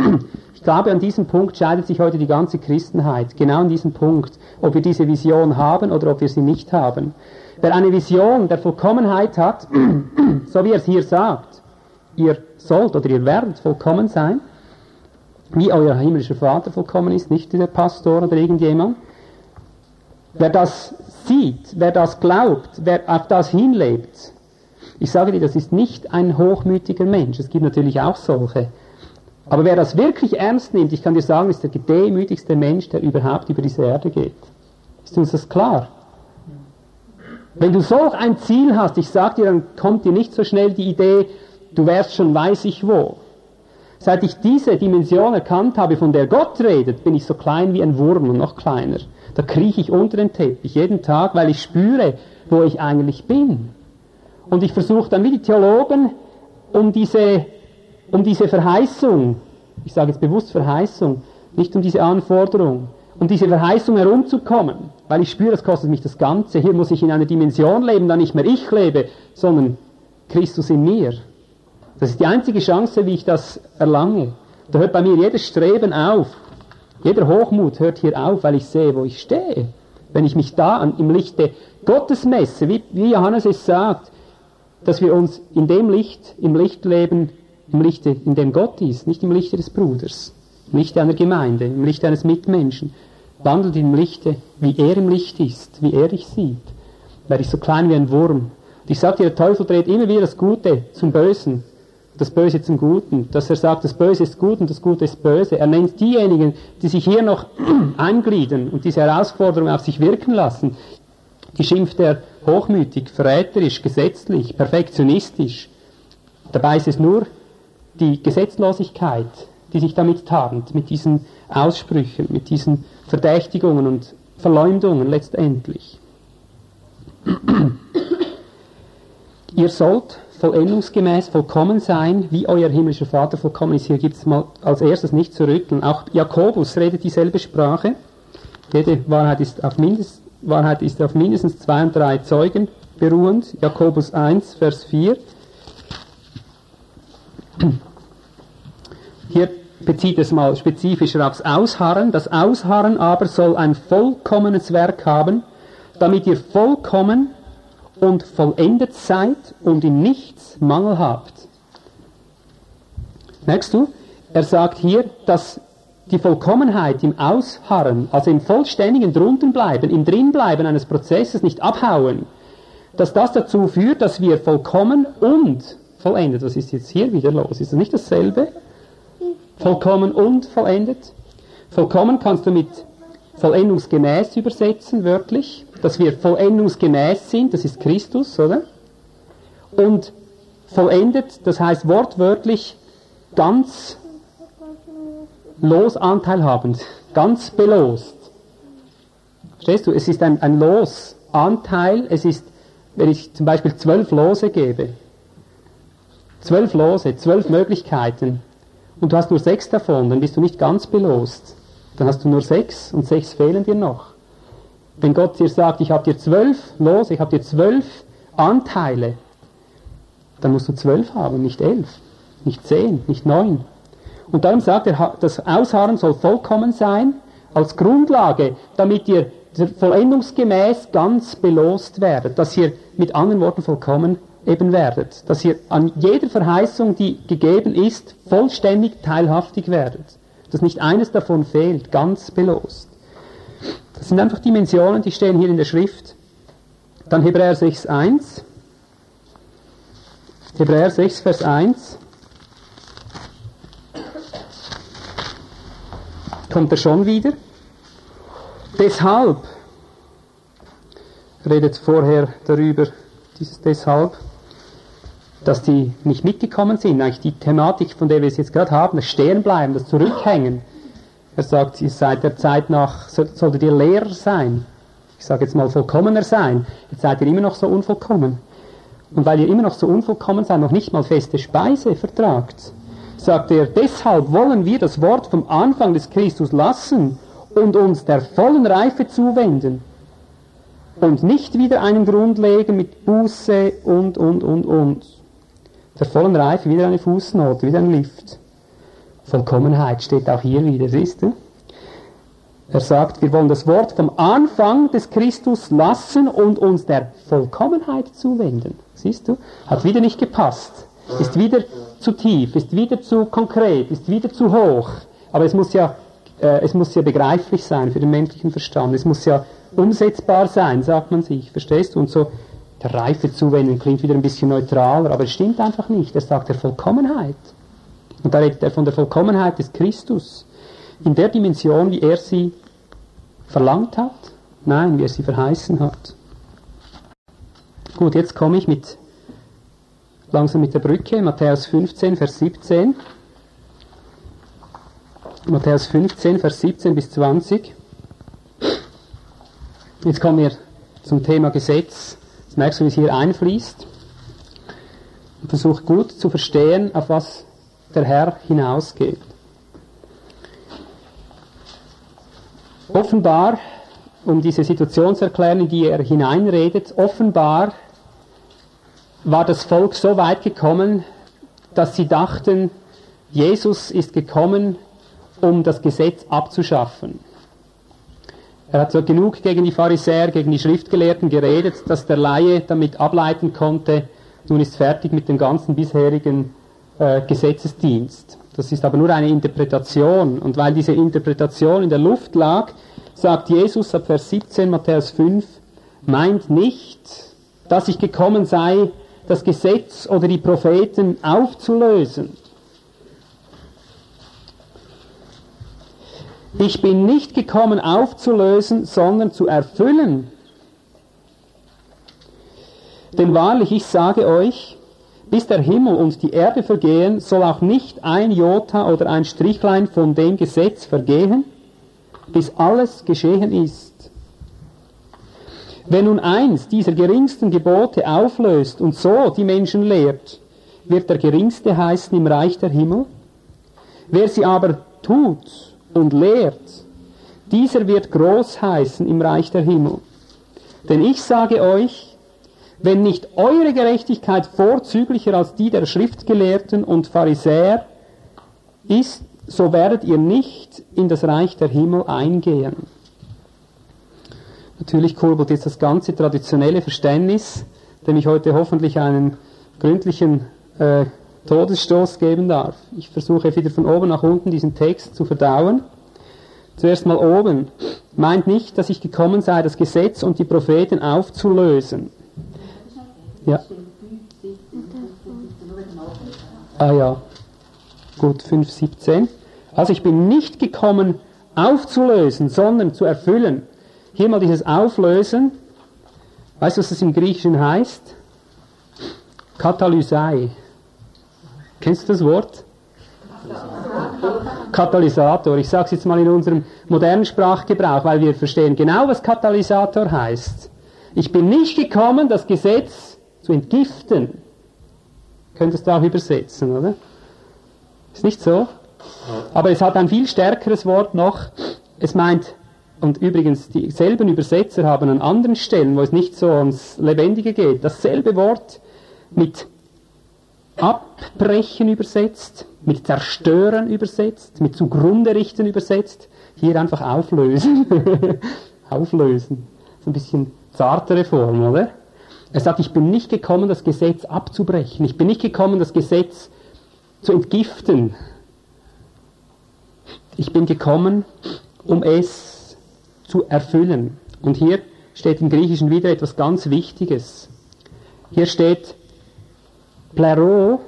Ich glaube, an diesem Punkt scheidet sich heute die ganze Christenheit, genau an diesem Punkt, ob wir diese Vision haben oder ob wir sie nicht haben. Wer eine Vision der Vollkommenheit hat, so wie er es hier sagt, ihr sollt oder ihr werdet vollkommen sein, wie euer himmlischer Vater vollkommen ist, nicht der Pastor oder irgendjemand. Wer das sieht, wer das glaubt, wer auf das hinlebt, ich sage dir, das ist nicht ein hochmütiger Mensch. Es gibt natürlich auch solche. Aber wer das wirklich ernst nimmt, ich kann dir sagen, ist der gedemütigste Mensch, der überhaupt über diese Erde geht. Ist uns das klar? Wenn du solch ein Ziel hast, ich sage dir, dann kommt dir nicht so schnell die Idee, du wärst schon weiß ich wo. Seit ich diese Dimension erkannt habe, von der Gott redet, bin ich so klein wie ein Wurm und noch kleiner. Da krieche ich unter den Teppich jeden Tag, weil ich spüre, wo ich eigentlich bin. Und ich versuche dann wie die Theologen, um diese, um diese Verheißung, ich sage jetzt bewusst Verheißung, nicht um diese Anforderung, um diese Verheißung herumzukommen, weil ich spüre, das kostet mich das Ganze. Hier muss ich in einer Dimension leben, da nicht mehr ich lebe, sondern Christus in mir. Das ist die einzige Chance, wie ich das erlange. Da hört bei mir jedes Streben auf. Jeder Hochmut hört hier auf, weil ich sehe, wo ich stehe. Wenn ich mich da an, im Lichte Gottes messe, wie, wie Johannes es sagt, dass wir uns in dem Licht, im Licht leben, im Lichte, in dem Gott ist, nicht im Lichte des Bruders, im Lichte einer Gemeinde, im Lichte eines Mitmenschen, wandelt im Lichte, wie er im Licht ist, wie er dich sieht, werde ich so klein wie ein Wurm. Und ich sage dir, der Teufel dreht immer wieder das Gute zum Bösen, das Böse zum Guten, dass er sagt, das Böse ist gut und das Gute ist böse. Er nennt diejenigen, die sich hier noch eingliedern und diese Herausforderung auf sich wirken lassen, die schimpft er hochmütig, verräterisch, gesetzlich, perfektionistisch. Dabei ist es nur die Gesetzlosigkeit, die sich damit tarnt, mit diesen Aussprüchen, mit diesen Verdächtigungen und Verleumdungen letztendlich. Ihr sollt vollendungsgemäß vollkommen sein, wie euer himmlischer Vater vollkommen ist. Hier gibt es mal als erstes nicht zu rütteln. Auch Jakobus redet dieselbe Sprache. Jede Wahrheit ist auf mindestens Wahrheit ist auf mindestens zwei und drei Zeugen beruhend. Jakobus 1, Vers 4. Hier bezieht es mal spezifischer aufs Ausharren. Das Ausharren aber soll ein vollkommenes Werk haben, damit ihr vollkommen und vollendet seid und in nichts Mangel habt. Merkst du? Er sagt hier, dass die Vollkommenheit im Ausharren, also im vollständigen Druntenbleiben, im Drinbleiben eines Prozesses, nicht abhauen, dass das dazu führt, dass wir vollkommen und vollendet, was ist jetzt hier wieder los? Ist das nicht dasselbe? Vollkommen und vollendet? Vollkommen kannst du mit vollendungsgemäß übersetzen, wörtlich, dass wir vollendungsgemäß sind, das ist Christus, oder? Und vollendet, das heißt wortwörtlich ganz Losanteil habend, ganz belost. Verstehst du? Es ist ein, ein Losanteil, es ist, wenn ich zum Beispiel zwölf Lose gebe, zwölf Lose, zwölf Möglichkeiten, und du hast nur sechs davon, dann bist du nicht ganz belost. Dann hast du nur sechs und sechs fehlen dir noch. Wenn Gott dir sagt, ich habe dir zwölf Lose, ich habe dir zwölf Anteile, dann musst du zwölf haben, nicht elf, nicht zehn, nicht neun. Und darum sagt er, das Ausharren soll vollkommen sein, als Grundlage, damit ihr vollendungsgemäß ganz belost werdet, dass ihr mit anderen Worten vollkommen eben werdet, dass ihr an jeder Verheißung, die gegeben ist, vollständig teilhaftig werdet, dass nicht eines davon fehlt, ganz belost. Das sind einfach Dimensionen, die stehen hier in der Schrift Dann Hebräer 6, 1. Hebräer 6, Vers 1. Kommt er schon wieder? Deshalb, redet vorher darüber, dieses deshalb, dass die nicht mitgekommen sind. Eigentlich die Thematik, von der wir es jetzt gerade haben, das Stehenbleiben, das Zurückhängen. Er sagt, ihr seid der Zeit nach, solltet ihr Lehrer sein. Ich sage jetzt mal vollkommener sein. Jetzt seid ihr immer noch so unvollkommen. Und weil ihr immer noch so unvollkommen seid, noch nicht mal feste Speise vertragt, sagt er, deshalb wollen wir das Wort vom Anfang des Christus lassen und uns der vollen Reife zuwenden und nicht wieder einen Grund legen mit Buße und, und, und, und. Der vollen Reife wieder eine Fußnote, wieder ein Lift. Vollkommenheit steht auch hier wieder, siehst du? Er sagt, wir wollen das Wort vom Anfang des Christus lassen und uns der Vollkommenheit zuwenden. Siehst du? Hat wieder nicht gepasst. Ist wieder zu tief, ist wieder zu konkret, ist wieder zu hoch. Aber es muss ja, äh, es muss ja begreiflich sein für den menschlichen Verstand. Es muss ja umsetzbar sein, sagt man sich. Verstehst du? Und so der Reife zuwenden klingt wieder ein bisschen neutraler, aber es stimmt einfach nicht. Er sagt der Vollkommenheit. Und da redet er von der Vollkommenheit des Christus. In der Dimension, wie er sie verlangt hat? Nein, wie er sie verheißen hat. Gut, jetzt komme ich mit, langsam mit der Brücke, Matthäus 15, Vers 17. Matthäus 15, Vers 17 bis 20. Jetzt kommen wir zum Thema Gesetz. Jetzt merkst du, wie es hier einfließt. Und versuch gut zu verstehen, auf was der Herr hinausgeht. Offenbar, um diese Situation zu erklären, in die er hineinredet, offenbar war das Volk so weit gekommen, dass sie dachten, Jesus ist gekommen, um das Gesetz abzuschaffen. Er hat so genug gegen die Pharisäer, gegen die Schriftgelehrten geredet, dass der Laie damit ableiten konnte, nun ist fertig mit dem ganzen bisherigen äh, Gesetzesdienst. Das ist aber nur eine Interpretation. Und weil diese Interpretation in der Luft lag, sagt Jesus ab Vers 17 Matthäus 5, meint nicht, dass ich gekommen sei, das Gesetz oder die Propheten aufzulösen. Ich bin nicht gekommen aufzulösen, sondern zu erfüllen. Denn wahrlich, ich sage euch, bis der Himmel und die Erde vergehen, soll auch nicht ein Jota oder ein Strichlein von dem Gesetz vergehen, bis alles geschehen ist. Wenn nun eins dieser geringsten Gebote auflöst und so die Menschen lehrt, wird der geringste heißen im Reich der Himmel. Wer sie aber tut und lehrt, dieser wird groß heißen im Reich der Himmel. Denn ich sage euch, wenn nicht eure Gerechtigkeit vorzüglicher als die der Schriftgelehrten und Pharisäer ist, so werdet ihr nicht in das Reich der Himmel eingehen. Natürlich kurbelt jetzt das ganze traditionelle Verständnis, dem ich heute hoffentlich einen gründlichen äh, Todesstoß geben darf. Ich versuche wieder von oben nach unten diesen Text zu verdauen. Zuerst mal oben. Meint nicht, dass ich gekommen sei, das Gesetz und die Propheten aufzulösen. Ja. Ah ja. Gut, 5.17. Also ich bin nicht gekommen aufzulösen, sondern zu erfüllen. Hier mal dieses Auflösen. Weißt du, was das im Griechischen heißt? Katalysei. Kennst du das Wort? Katalysator. Ich sage es jetzt mal in unserem modernen Sprachgebrauch, weil wir verstehen genau, was Katalysator heißt. Ich bin nicht gekommen, das Gesetz zu entgiften. Könntest du auch übersetzen, oder? Ist nicht so? Aber es hat ein viel stärkeres Wort noch. Es meint, und übrigens dieselben Übersetzer haben an anderen Stellen, wo es nicht so ums Lebendige geht, dasselbe Wort mit abbrechen übersetzt, mit zerstören übersetzt, mit zugrunde richten übersetzt, hier einfach auflösen. auflösen. So ein bisschen zartere Form, oder? Er sagt, ich bin nicht gekommen, das Gesetz abzubrechen. Ich bin nicht gekommen, das Gesetz zu entgiften. Ich bin gekommen, um es zu erfüllen. Und hier steht im Griechischen wieder etwas ganz Wichtiges. Hier steht Plero,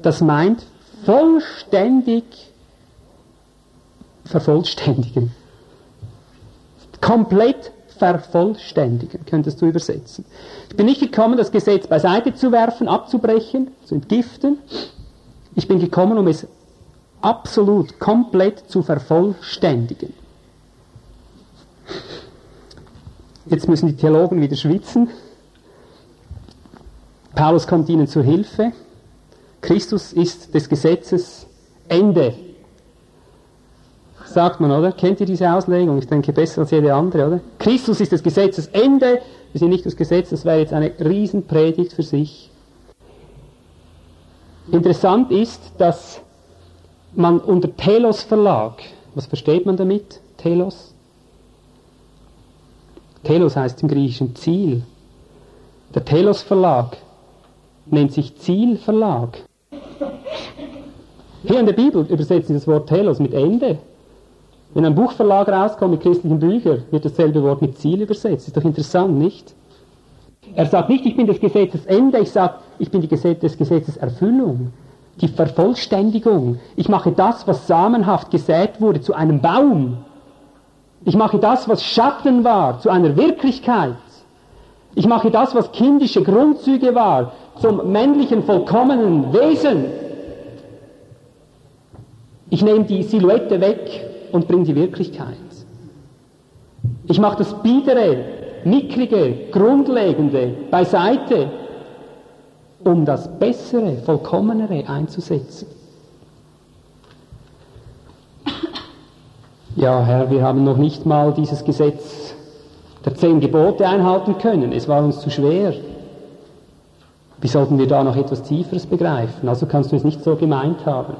das meint vollständig vervollständigen. Komplett vervollständigen, könntest du übersetzen. Ich bin nicht gekommen, das Gesetz beiseite zu werfen, abzubrechen, zu entgiften. Ich bin gekommen, um es absolut, komplett zu vervollständigen. Jetzt müssen die Theologen wieder schwitzen. Paulus kommt ihnen zur Hilfe. Christus ist des Gesetzes Ende. Sagt man, oder? Kennt ihr diese Auslegung? Ich denke besser als jede andere, oder? Christus ist des Gesetzes Ende. Wir sind nicht das Gesetz, das wäre jetzt eine Riesenpredigt für sich. Interessant ist, dass man unter Telos Verlag, was versteht man damit? Telos? Telos heißt im Griechischen Ziel. Der Telos Verlag nennt sich Zielverlag. Hier in der Bibel übersetzen sie das Wort Telos mit Ende. Wenn ein Buchverlag rauskommt mit christlichen Büchern, wird dasselbe Wort mit Ziel übersetzt. Ist doch interessant, nicht? Er sagt nicht, ich bin des Gesetzes Ende, ich sage, ich bin die Gesetz des Gesetzes Erfüllung, die Vervollständigung. Ich mache das, was samenhaft gesät wurde, zu einem Baum. Ich mache das, was Schatten war, zu einer Wirklichkeit. Ich mache das, was kindische Grundzüge war, zum männlichen, vollkommenen Wesen. Ich nehme die Silhouette weg und bringe die Wirklichkeit. Ich mache das Biedere, Mickrige, Grundlegende beiseite, um das Bessere, Vollkommenere einzusetzen. Ja, Herr, wir haben noch nicht mal dieses Gesetz der zehn Gebote einhalten können. Es war uns zu schwer. Wie sollten wir da noch etwas Tieferes begreifen? Also kannst du es nicht so gemeint haben.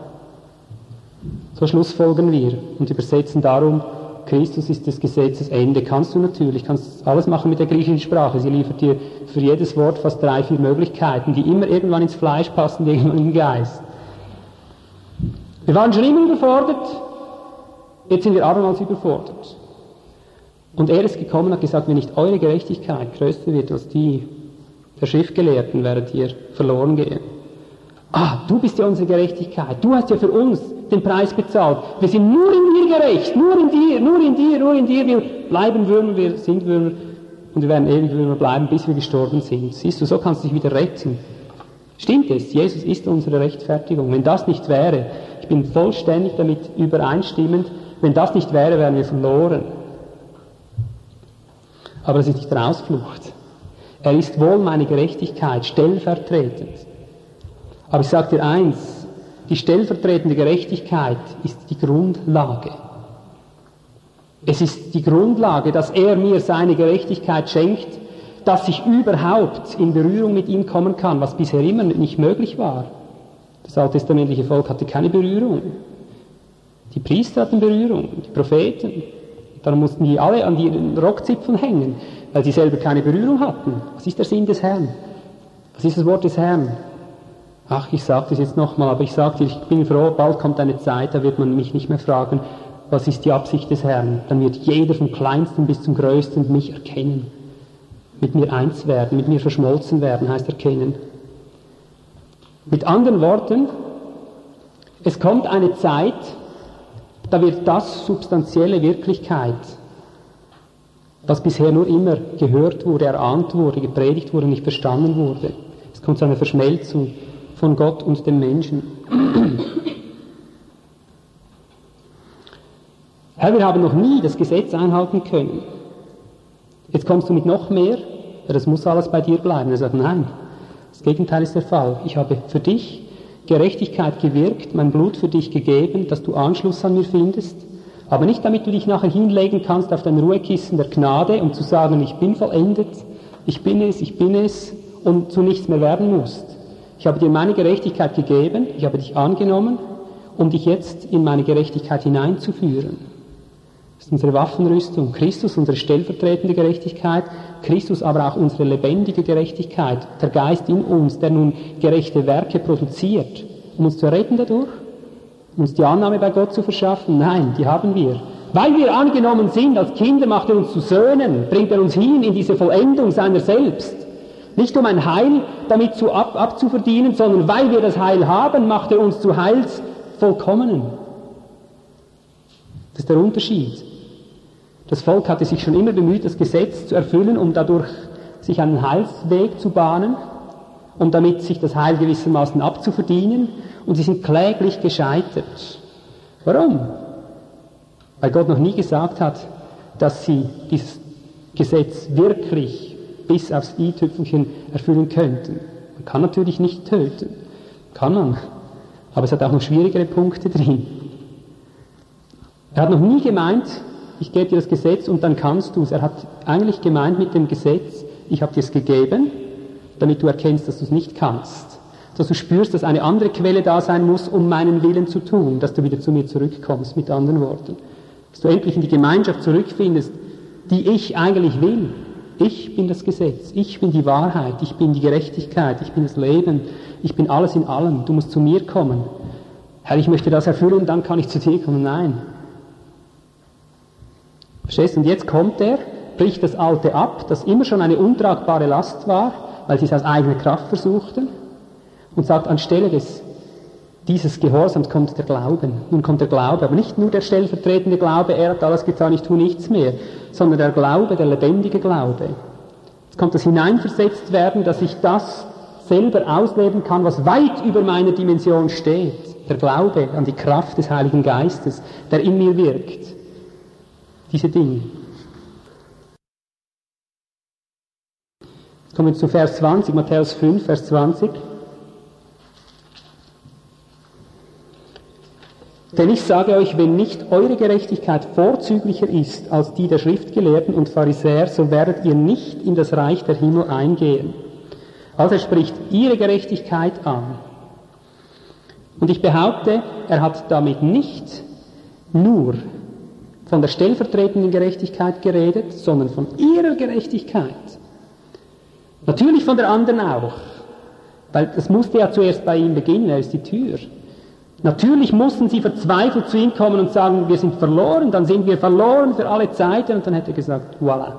So schlussfolgern wir und übersetzen darum, Christus ist des Gesetzes Ende. Kannst du natürlich, kannst alles machen mit der griechischen Sprache. Sie liefert dir für jedes Wort fast drei, vier Möglichkeiten, die immer irgendwann ins Fleisch passen, irgendwann in den Geist. Wir waren schon immer überfordert, Jetzt sind wir abermals überfordert. Und er ist gekommen und hat gesagt, wenn nicht eure Gerechtigkeit größer wird als die der Schriftgelehrten, werdet ihr verloren gehen. Ah, du bist ja unsere Gerechtigkeit. Du hast ja für uns den Preis bezahlt. Wir sind nur in dir gerecht. Nur in dir, nur in dir, nur in dir. Wir bleiben Würmer, wir sind Würmer. Und wir werden ewig Würmer bleiben, bis wir gestorben sind. Siehst du, so kannst du dich wieder retten. Stimmt es? Jesus ist unsere Rechtfertigung. Wenn das nicht wäre, ich bin vollständig damit übereinstimmend, wenn das nicht wäre, wären wir verloren. Aber es ist nicht der Ausflucht. Er ist wohl meine Gerechtigkeit, stellvertretend. Aber ich sage dir eins, die stellvertretende Gerechtigkeit ist die Grundlage. Es ist die Grundlage, dass er mir seine Gerechtigkeit schenkt, dass ich überhaupt in Berührung mit ihm kommen kann, was bisher immer nicht möglich war. Das alttestamentliche Volk hatte keine Berührung. Die Priester hatten Berührung, die Propheten. Darum mussten die alle an ihren Rockzipfeln hängen, weil sie selber keine Berührung hatten. Was ist der Sinn des Herrn? Was ist das Wort des Herrn? Ach, ich sage das jetzt nochmal, aber ich sage dir, ich bin froh, bald kommt eine Zeit, da wird man mich nicht mehr fragen, was ist die Absicht des Herrn? Dann wird jeder vom Kleinsten bis zum Größten mich erkennen. Mit mir eins werden, mit mir verschmolzen werden, heißt erkennen. Mit anderen Worten, es kommt eine Zeit, da wird das substanzielle Wirklichkeit, was bisher nur immer gehört wurde, erahnt wurde, gepredigt wurde, nicht verstanden wurde. Es kommt zu einer Verschmelzung von Gott und dem Menschen. Herr, wir haben noch nie das Gesetz einhalten können. Jetzt kommst du mit noch mehr. Ja, das muss alles bei dir bleiben. Er sagt, nein, das Gegenteil ist der Fall. Ich habe für dich Gerechtigkeit gewirkt, mein Blut für dich gegeben, dass du Anschluss an mir findest, aber nicht damit du dich nachher hinlegen kannst auf dein Ruhekissen der Gnade, um zu sagen, ich bin vollendet, ich bin es, ich bin es und zu nichts mehr werden musst. Ich habe dir meine Gerechtigkeit gegeben, ich habe dich angenommen, um dich jetzt in meine Gerechtigkeit hineinzuführen. Das ist unsere Waffenrüstung. Christus, unsere stellvertretende Gerechtigkeit, Christus aber auch unsere lebendige Gerechtigkeit, der Geist in uns, der nun gerechte Werke produziert, um uns zu retten dadurch, um uns die Annahme bei Gott zu verschaffen. Nein, die haben wir. Weil wir angenommen sind als Kinder, macht er uns zu Söhnen, bringt er uns hin in diese Vollendung seiner selbst. Nicht um ein Heil damit zu ab, abzuverdienen, sondern weil wir das Heil haben, macht er uns zu Heilsvollkommenen. Das ist der Unterschied. Das Volk hatte sich schon immer bemüht, das Gesetz zu erfüllen, um dadurch sich einen Heilsweg zu bahnen, um damit sich das Heil gewissermaßen abzuverdienen, und sie sind kläglich gescheitert. Warum? Weil Gott noch nie gesagt hat, dass sie dieses Gesetz wirklich bis aufs i-Tüpfelchen erfüllen könnten. Man kann natürlich nicht töten. Kann man. Aber es hat auch noch schwierigere Punkte drin. Er hat noch nie gemeint, ich gebe dir das Gesetz und dann kannst du es. Er hat eigentlich gemeint mit dem Gesetz, ich habe dir es gegeben, damit du erkennst, dass du es nicht kannst. Dass du spürst, dass eine andere Quelle da sein muss, um meinen Willen zu tun, dass du wieder zu mir zurückkommst, mit anderen Worten. Dass du endlich in die Gemeinschaft zurückfindest, die ich eigentlich will. Ich bin das Gesetz, ich bin die Wahrheit, ich bin die Gerechtigkeit, ich bin das Leben, ich bin alles in allem. Du musst zu mir kommen. Herr, ich möchte das erfüllen, dann kann ich zu dir kommen. Nein. Verstehst du? Und jetzt kommt er, bricht das Alte ab, das immer schon eine untragbare Last war, weil sie es aus eigener Kraft versuchten, und sagt, anstelle des dieses Gehorsams kommt der Glauben. Nun kommt der Glaube, aber nicht nur der stellvertretende Glaube, er hat alles getan, ich tue nichts mehr, sondern der Glaube, der lebendige Glaube. Jetzt kommt das Hineinversetzt werden, dass ich das selber ausleben kann, was weit über meiner Dimension steht. Der Glaube an die Kraft des Heiligen Geistes, der in mir wirkt. Diese Dinge. Jetzt kommen wir zu Vers 20, Matthäus 5, Vers 20. Denn ich sage euch, wenn nicht eure Gerechtigkeit vorzüglicher ist als die der Schriftgelehrten und Pharisäer, so werdet ihr nicht in das Reich der Himmel eingehen. Also er spricht ihre Gerechtigkeit an. Und ich behaupte, er hat damit nicht nur von der stellvertretenden Gerechtigkeit geredet, sondern von ihrer Gerechtigkeit. Natürlich von der anderen auch, weil das musste ja zuerst bei ihm beginnen, er ist die Tür. Natürlich mussten sie verzweifelt zu ihm kommen und sagen, wir sind verloren, dann sind wir verloren für alle Zeiten. Und dann hätte er gesagt, voilà,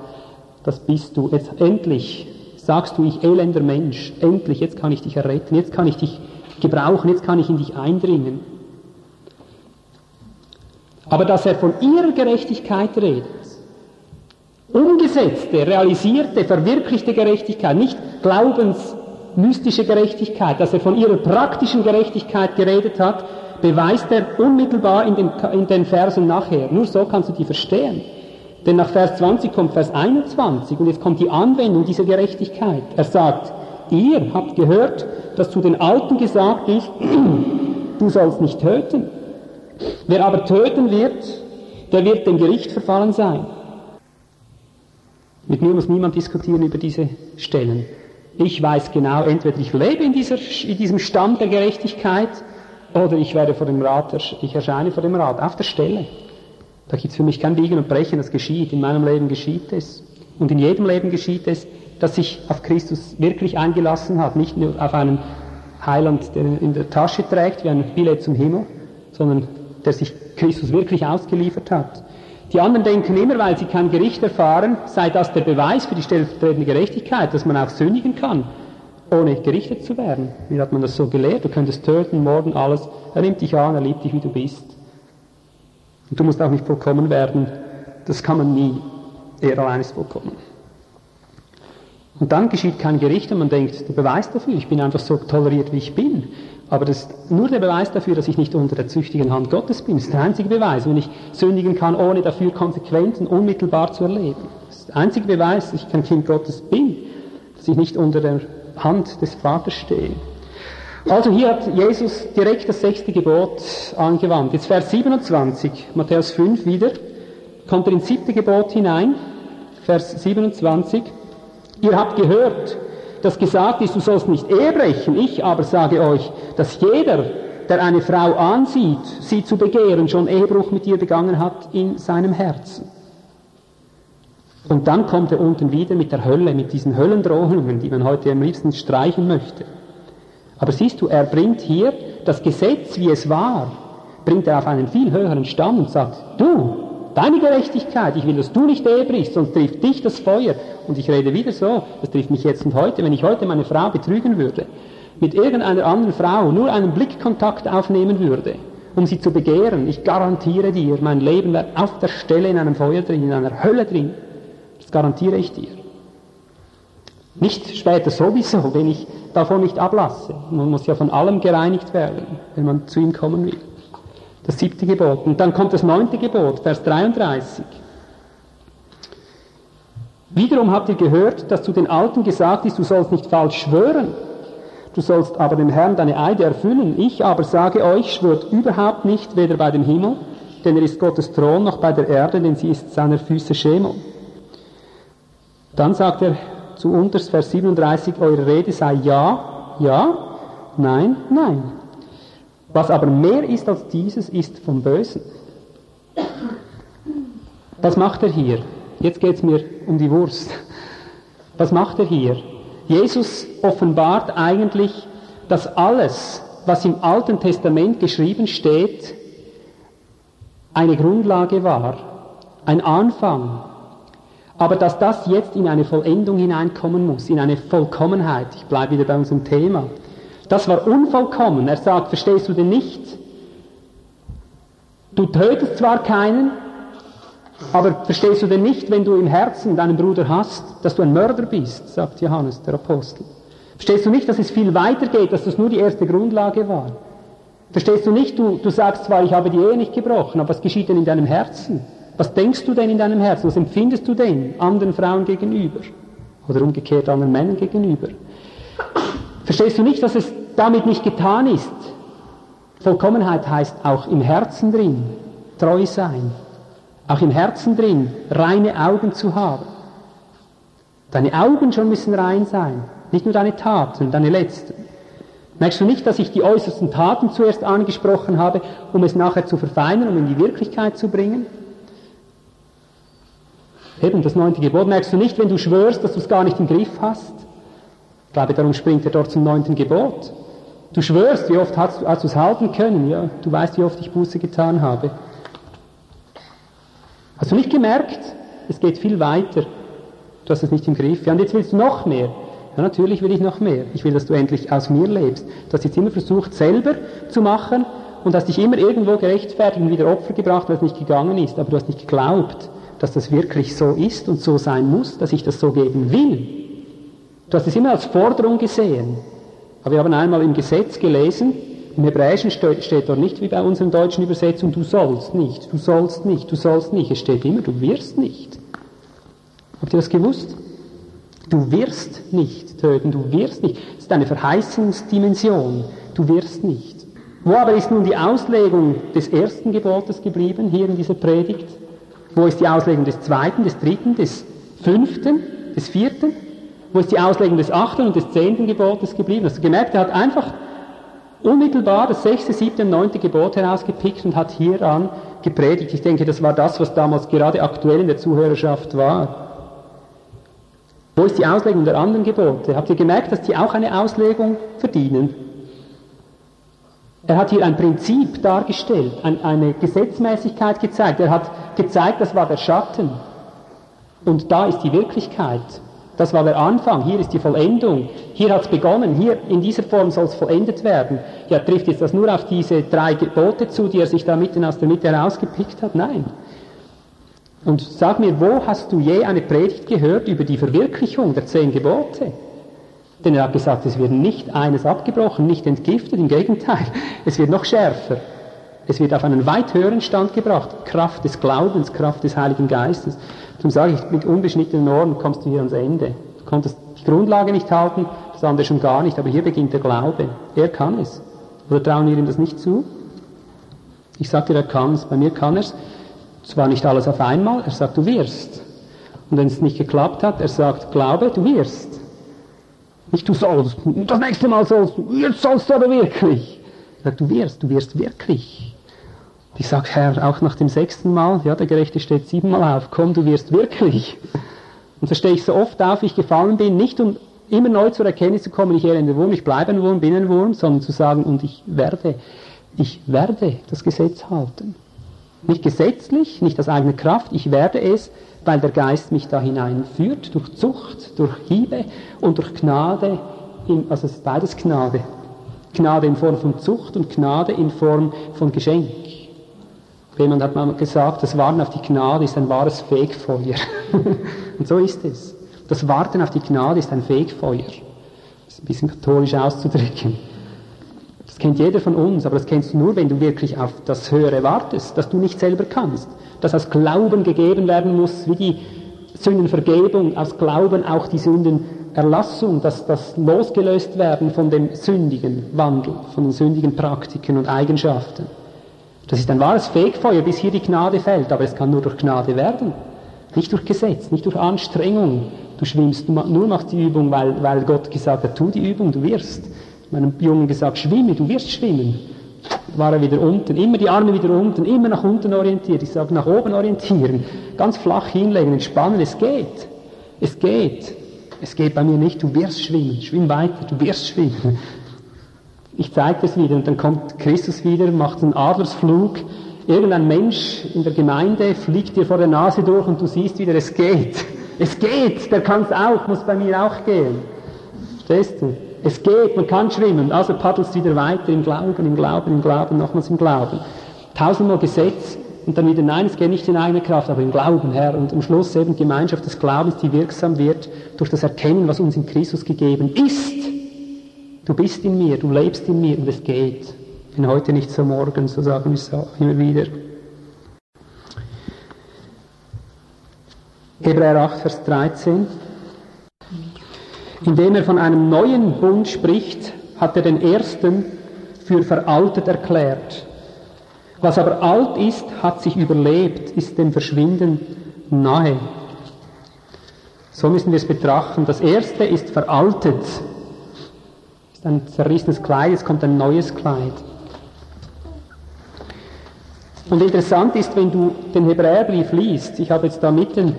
das bist du. Jetzt endlich sagst du, ich elender Mensch, endlich, jetzt kann ich dich erretten, jetzt kann ich dich gebrauchen, jetzt kann ich in dich eindringen. Aber dass er von ihrer Gerechtigkeit redet, umgesetzte, realisierte, verwirklichte Gerechtigkeit, nicht Glaubens, mystische Gerechtigkeit, dass er von ihrer praktischen Gerechtigkeit geredet hat, beweist er unmittelbar in den, in den Versen nachher. Nur so kannst du die verstehen. Denn nach Vers 20 kommt Vers 21 und jetzt kommt die Anwendung dieser Gerechtigkeit. Er sagt, ihr habt gehört, dass zu den Alten gesagt ist, du sollst nicht töten. Wer aber töten wird, der wird dem Gericht verfallen sein. Mit mir muss niemand diskutieren über diese Stellen. Ich weiß genau, entweder ich lebe in, dieser, in diesem Stand der Gerechtigkeit oder ich werde vor dem Rat, ich erscheine vor dem Rat, auf der Stelle. Da gibt es für mich kein Biegen und Brechen, das geschieht. In meinem Leben geschieht es. Und in jedem Leben geschieht es, dass sich auf Christus wirklich eingelassen hat, nicht nur auf einen Heiland, der in der Tasche trägt, wie ein Billett zum Himmel, sondern der sich Christus wirklich ausgeliefert hat. Die anderen denken immer, weil sie kein Gericht erfahren, sei das der Beweis für die stellvertretende Gerechtigkeit, dass man auch sündigen kann, ohne gerichtet zu werden. Wie hat man das so gelehrt? Du könntest töten, morden, alles. Er nimmt dich an, er liebt dich, wie du bist. Und du musst auch nicht vollkommen werden. Das kann man nie. Er allein ist vollkommen. Und dann geschieht kein Gericht und man denkt, der Beweis dafür, ich bin einfach so toleriert, wie ich bin. Aber das ist nur der Beweis dafür, dass ich nicht unter der züchtigen Hand Gottes bin. Das ist der einzige Beweis, wenn ich sündigen kann, ohne dafür Konsequenzen unmittelbar zu erleben. Das ist der einzige Beweis, dass ich kein Kind Gottes bin, dass ich nicht unter der Hand des Vaters stehe. Also hier hat Jesus direkt das sechste Gebot angewandt. Jetzt Vers 27, Matthäus 5 wieder, kommt er ins siebte Gebot hinein, Vers 27. Ihr habt gehört, dass gesagt ist, du sollst nicht Ehe brechen. Ich aber sage euch, dass jeder, der eine Frau ansieht, sie zu begehren, schon Ehebruch mit ihr begangen hat in seinem Herzen. Und dann kommt er unten wieder mit der Hölle, mit diesen Höllendrohungen, die man heute am liebsten streichen möchte. Aber siehst du, er bringt hier das Gesetz, wie es war, bringt er auf einen viel höheren Stand und sagt, du, Deine Gerechtigkeit. Ich will, dass du nicht Ehe brichst, sonst trifft dich das Feuer. Und ich rede wieder so, das trifft mich jetzt und heute. Wenn ich heute meine Frau betrügen würde, mit irgendeiner anderen Frau nur einen Blickkontakt aufnehmen würde, um sie zu begehren, ich garantiere dir, mein Leben wäre auf der Stelle in einem Feuer drin, in einer Hölle drin. Das garantiere ich dir. Nicht später sowieso, wenn ich davon nicht ablasse. Man muss ja von allem gereinigt werden, wenn man zu ihm kommen will. Das siebte Gebot. Und dann kommt das neunte Gebot, Vers 33. Wiederum habt ihr gehört, dass zu den Alten gesagt ist, du sollst nicht falsch schwören. Du sollst aber dem Herrn deine Eide erfüllen. Ich aber sage euch, schwört überhaupt nicht, weder bei dem Himmel, denn er ist Gottes Thron, noch bei der Erde, denn sie ist seiner Füße Schemel. Dann sagt er zu unters Vers 37, eure Rede sei ja, ja, nein, nein. Was aber mehr ist als dieses, ist vom Bösen. Was macht er hier? Jetzt geht es mir um die Wurst. Was macht er hier? Jesus offenbart eigentlich, dass alles, was im Alten Testament geschrieben steht, eine Grundlage war, ein Anfang, aber dass das jetzt in eine Vollendung hineinkommen muss, in eine Vollkommenheit. Ich bleibe wieder bei unserem Thema. Das war unvollkommen. Er sagt, verstehst du denn nicht? Du tötest zwar keinen, aber verstehst du denn nicht, wenn du im Herzen deinen Bruder hast, dass du ein Mörder bist, sagt Johannes, der Apostel. Verstehst du nicht, dass es viel weiter geht, dass das nur die erste Grundlage war? Verstehst du nicht, du, du sagst zwar, ich habe die Ehe nicht gebrochen, aber was geschieht denn in deinem Herzen? Was denkst du denn in deinem Herzen? Was empfindest du denn anderen Frauen gegenüber? Oder umgekehrt anderen Männern gegenüber? Verstehst du nicht, dass es damit nicht getan ist? Vollkommenheit heißt auch im Herzen drin treu sein. Auch im Herzen drin reine Augen zu haben. Deine Augen schon müssen rein sein. Nicht nur deine Taten, deine letzten. Merkst du nicht, dass ich die äußersten Taten zuerst angesprochen habe, um es nachher zu verfeinern, um in die Wirklichkeit zu bringen? Eben das neunte Gebot. Merkst du nicht, wenn du schwörst, dass du es gar nicht im Griff hast? Ich glaube, darum springt er dort zum neunten Gebot. Du schwörst, wie oft hast du, hast du es halten können? Ja, du weißt, wie oft ich Buße getan habe. Hast du nicht gemerkt? Es geht viel weiter. Du hast es nicht im Griff. Ja, und jetzt willst du noch mehr. Ja, natürlich will ich noch mehr. Ich will, dass du endlich aus mir lebst. Du hast jetzt immer versucht, selber zu machen und hast dich immer irgendwo gerechtfertigt und wieder Opfer gebracht, weil es nicht gegangen ist. Aber du hast nicht geglaubt, dass das wirklich so ist und so sein muss, dass ich das so geben will. Du hast es immer als Forderung gesehen. Aber wir haben einmal im Gesetz gelesen, im Hebräischen steht dort nicht wie bei unseren deutschen Übersetzungen, du sollst nicht, du sollst nicht, du sollst nicht. Es steht immer, du wirst nicht. Habt ihr das gewusst? Du wirst nicht töten, du wirst nicht. Das ist eine Verheißungsdimension. Du wirst nicht. Wo aber ist nun die Auslegung des ersten Gebotes geblieben, hier in dieser Predigt? Wo ist die Auslegung des zweiten, des dritten, des fünften, des vierten? Wo ist die Auslegung des achten und des zehnten Gebotes geblieben? Hast du gemerkt, er hat einfach unmittelbar das sechste, siebte und neunte Gebot herausgepickt und hat hieran gepredigt. Ich denke, das war das, was damals gerade aktuell in der Zuhörerschaft war. Wo ist die Auslegung der anderen Gebote? Habt ihr gemerkt, dass die auch eine Auslegung verdienen? Er hat hier ein Prinzip dargestellt, eine Gesetzmäßigkeit gezeigt. Er hat gezeigt, das war der Schatten. Und da ist die Wirklichkeit. Das war der Anfang, hier ist die Vollendung. Hier hat es begonnen, hier in dieser Form soll es vollendet werden. Ja, trifft jetzt das nur auf diese drei Gebote zu, die er sich da mitten aus der Mitte herausgepickt hat? Nein. Und sag mir, wo hast du je eine Predigt gehört über die Verwirklichung der zehn Gebote? Denn er hat gesagt, es wird nicht eines abgebrochen, nicht entgiftet, im Gegenteil, es wird noch schärfer. Es wird auf einen weit höheren Stand gebracht. Kraft des Glaubens, Kraft des Heiligen Geistes. Darum sage ich, mit unbeschnittenen Ohren kommst du hier ans Ende. Du konntest die Grundlage nicht halten, das andere schon gar nicht, aber hier beginnt der Glaube. Er kann es. Oder trauen wir ihm das nicht zu? Ich sagte, er kann es. Bei mir kann er es. Zwar nicht alles auf einmal, er sagt, du wirst. Und wenn es nicht geklappt hat, er sagt, glaube, du wirst. Nicht du sollst, das nächste Mal sollst du, jetzt sollst du aber wirklich. Er sagt, du wirst, du wirst wirklich. Ich sage, Herr, auch nach dem sechsten Mal, ja, der Gerechte steht siebenmal auf, komm, du wirst wirklich. Und so stehe ich so oft auf, wie ich gefallen bin, nicht um immer neu zur Erkenntnis zu kommen, ich ein Wurm, ich bleibe ein Wurm, bin ein Wurm, sondern zu sagen, und ich werde, ich werde das Gesetz halten. Nicht gesetzlich, nicht aus eigener Kraft, ich werde es, weil der Geist mich da hineinführt, durch Zucht, durch Hiebe und durch Gnade, in, also es ist beides Gnade. Gnade in Form von Zucht und Gnade in Form von Geschenk. Jemand hat mal gesagt, das Warten auf die Gnade ist ein wahres Fegfeuer. und so ist es. Das Warten auf die Gnade ist ein Fegfeuer. Das ist ein bisschen katholisch auszudrücken. Das kennt jeder von uns, aber das kennst du nur, wenn du wirklich auf das Höhere wartest, das du nicht selber kannst. Das aus Glauben gegeben werden muss, wie die Sündenvergebung, aus Glauben auch die Sündenerlassung, dass das losgelöst werden von dem sündigen Wandel, von den sündigen Praktiken und Eigenschaften. Das ist ein wahres Fegfeuer, bis hier die Gnade fällt, aber es kann nur durch Gnade werden. Nicht durch Gesetz, nicht durch Anstrengung. Du schwimmst, nur machst die Übung, weil, weil Gott gesagt hat, tu die Übung, du wirst meinem Jungen gesagt, schwimme, du wirst schwimmen. War er wieder unten, immer die Arme wieder unten, immer nach unten orientiert. Ich sage, nach oben orientieren, ganz flach hinlegen, entspannen, es geht. Es geht. Es geht bei mir nicht, du wirst schwimmen, schwimm weiter, du wirst schwimmen. Ich zeige das wieder und dann kommt Christus wieder, macht einen Adlersflug. Irgendein Mensch in der Gemeinde fliegt dir vor der Nase durch und du siehst wieder, es geht. Es geht, der kann es auch, muss bei mir auch gehen. Verstehst du? Es geht, man kann schwimmen. Also paddelst wieder weiter im Glauben, im Glauben, im Glauben, nochmals im Glauben. Tausendmal Gesetz und dann wieder, nein, es geht nicht in eigener Kraft, aber im Glauben, Herr. Und am Schluss eben Gemeinschaft des Glaubens, die wirksam wird durch das Erkennen, was uns in Christus gegeben ist. Du bist in mir, du lebst in mir und es geht. Bin heute nicht so morgen, so sagen wir es auch immer wieder. Hebräer 8, Vers 13 indem er von einem neuen Bund spricht, hat er den ersten für veraltet erklärt. Was aber alt ist, hat sich überlebt, ist dem Verschwinden nahe. So müssen wir es betrachten. Das erste ist veraltet. Ein zerrissenes Kleid, es kommt ein neues Kleid. Und interessant ist, wenn du den Hebräerbrief liest, ich habe jetzt da mitten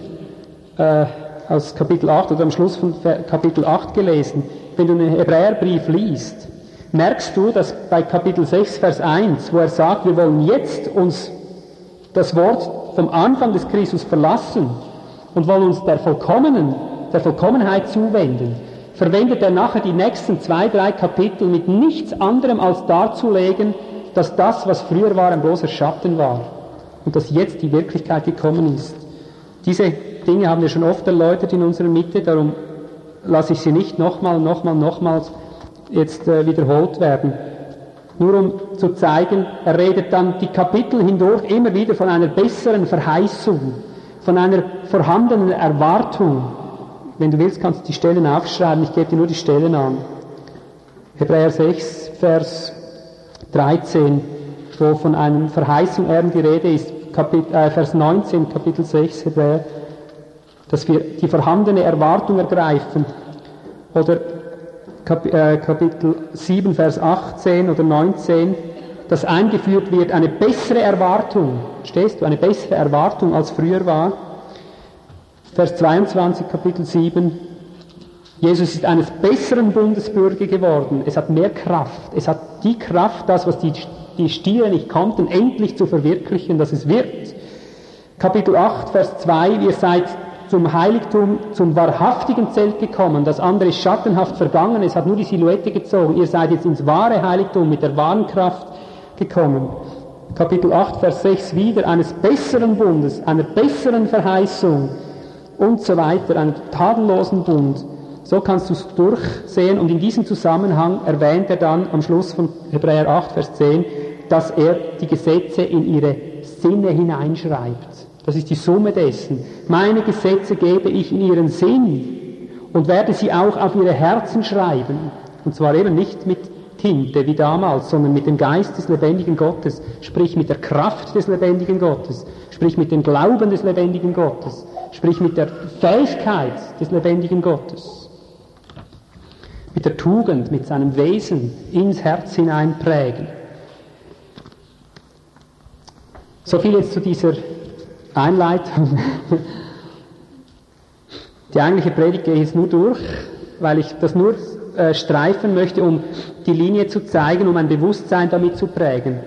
äh, aus Kapitel 8 oder am Schluss von Kapitel 8 gelesen. Wenn du den Hebräerbrief liest, merkst du, dass bei Kapitel 6, Vers 1, wo er sagt, wir wollen jetzt uns das Wort vom Anfang des Christus verlassen und wollen uns der Vollkommenen, der Vollkommenheit zuwenden, verwendet er nachher die nächsten zwei, drei Kapitel mit nichts anderem als darzulegen, dass das, was früher war, ein bloßer Schatten war und dass jetzt die Wirklichkeit gekommen ist. Diese Dinge haben wir schon oft erläutert in unserer Mitte, darum lasse ich sie nicht nochmal, nochmal, nochmals jetzt äh, wiederholt werden. Nur um zu zeigen, er redet dann die Kapitel hindurch immer wieder von einer besseren Verheißung, von einer vorhandenen Erwartung. Wenn du willst, kannst du die Stellen aufschreiben, ich gebe dir nur die Stellen an. Hebräer 6, Vers 13, wo von einer Verheißung eben die Rede ist, Kapit äh, Vers 19, Kapitel 6, Hebräer dass wir die vorhandene Erwartung ergreifen. Oder Kap äh, Kapitel 7, Vers 18 oder 19, dass eingeführt wird eine bessere Erwartung. Stehst du? Eine bessere Erwartung als früher war. Vers 22, Kapitel 7. Jesus ist eines besseren Bundesbürger geworden. Es hat mehr Kraft. Es hat die Kraft, das, was die, die Stiere nicht konnten, endlich zu verwirklichen, dass es wird. Kapitel 8, Vers 2. Ihr seid zum Heiligtum, zum wahrhaftigen Zelt gekommen. Das andere ist schattenhaft vergangen, es hat nur die Silhouette gezogen. Ihr seid jetzt ins wahre Heiligtum mit der wahren Kraft gekommen. Kapitel 8, Vers 6 wieder, eines besseren Bundes, einer besseren Verheißung und so weiter, einem tadellosen Bund. So kannst du es durchsehen und in diesem Zusammenhang erwähnt er dann am Schluss von Hebräer 8, Vers 10, dass er die Gesetze in ihre Sinne hineinschreibt. Das ist die Summe dessen. Meine Gesetze gebe ich in ihren Sinn und werde sie auch auf ihre Herzen schreiben. Und zwar eben nicht mit Tinte wie damals, sondern mit dem Geist des lebendigen Gottes, sprich mit der Kraft des lebendigen Gottes, sprich mit dem Glauben des lebendigen Gottes, sprich mit der Fähigkeit des lebendigen Gottes, mit der Tugend, mit seinem Wesen ins Herz hinein prägen. So viel jetzt zu dieser Einleitung. Die eigentliche Predigt gehe ich jetzt nur durch, weil ich das nur äh, streifen möchte, um die Linie zu zeigen, um ein Bewusstsein damit zu prägen.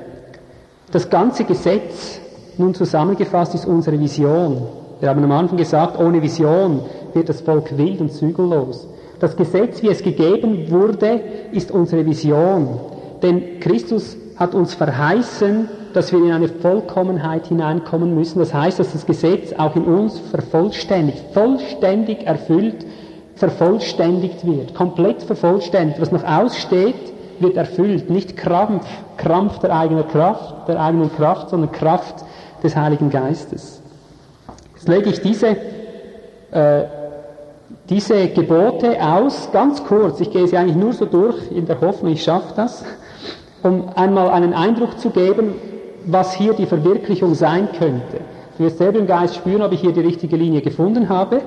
Das ganze Gesetz nun zusammengefasst ist unsere Vision. Wir haben am Anfang gesagt, ohne Vision wird das Volk wild und zügellos. Das Gesetz, wie es gegeben wurde, ist unsere Vision. Denn Christus hat uns verheißen, dass wir in eine Vollkommenheit hineinkommen müssen. Das heißt, dass das Gesetz auch in uns vervollständigt, vollständig erfüllt, vervollständigt wird, komplett vervollständigt. Was noch aussteht, wird erfüllt. Nicht Krampf, Krampf der eigenen Kraft, der eigenen Kraft, sondern Kraft des Heiligen Geistes. Jetzt lege ich diese, äh, diese Gebote aus, ganz kurz. Ich gehe sie eigentlich nur so durch, in der Hoffnung, ich schaffe das, um einmal einen Eindruck zu geben, was hier die Verwirklichung sein könnte. Du wirst selber im Geist spüren, ob ich hier die richtige Linie gefunden habe.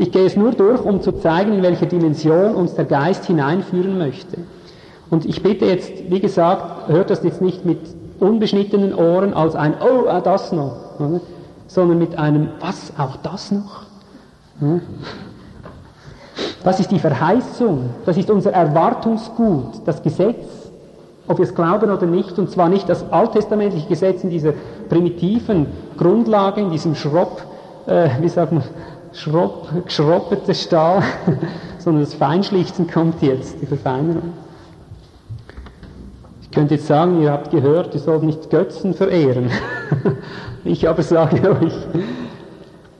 Ich gehe es nur durch, um zu zeigen, in welche Dimension uns der Geist hineinführen möchte. Und ich bitte jetzt, wie gesagt, hört das jetzt nicht mit unbeschnittenen Ohren als ein Oh, ah, das noch, sondern mit einem Was, auch das noch? Das ist die Verheißung, das ist unser Erwartungsgut, das Gesetz, ob wir es glauben oder nicht, und zwar nicht das alttestamentliche Gesetz in dieser primitiven Grundlage, in diesem Schropp, äh, wie sagt man, Schropp, geschroppete Stahl, sondern das Feinschlichten kommt jetzt, die Verfeinerung. Ich könnte jetzt sagen, ihr habt gehört, ihr sollt nicht Götzen verehren. ich aber sage euch,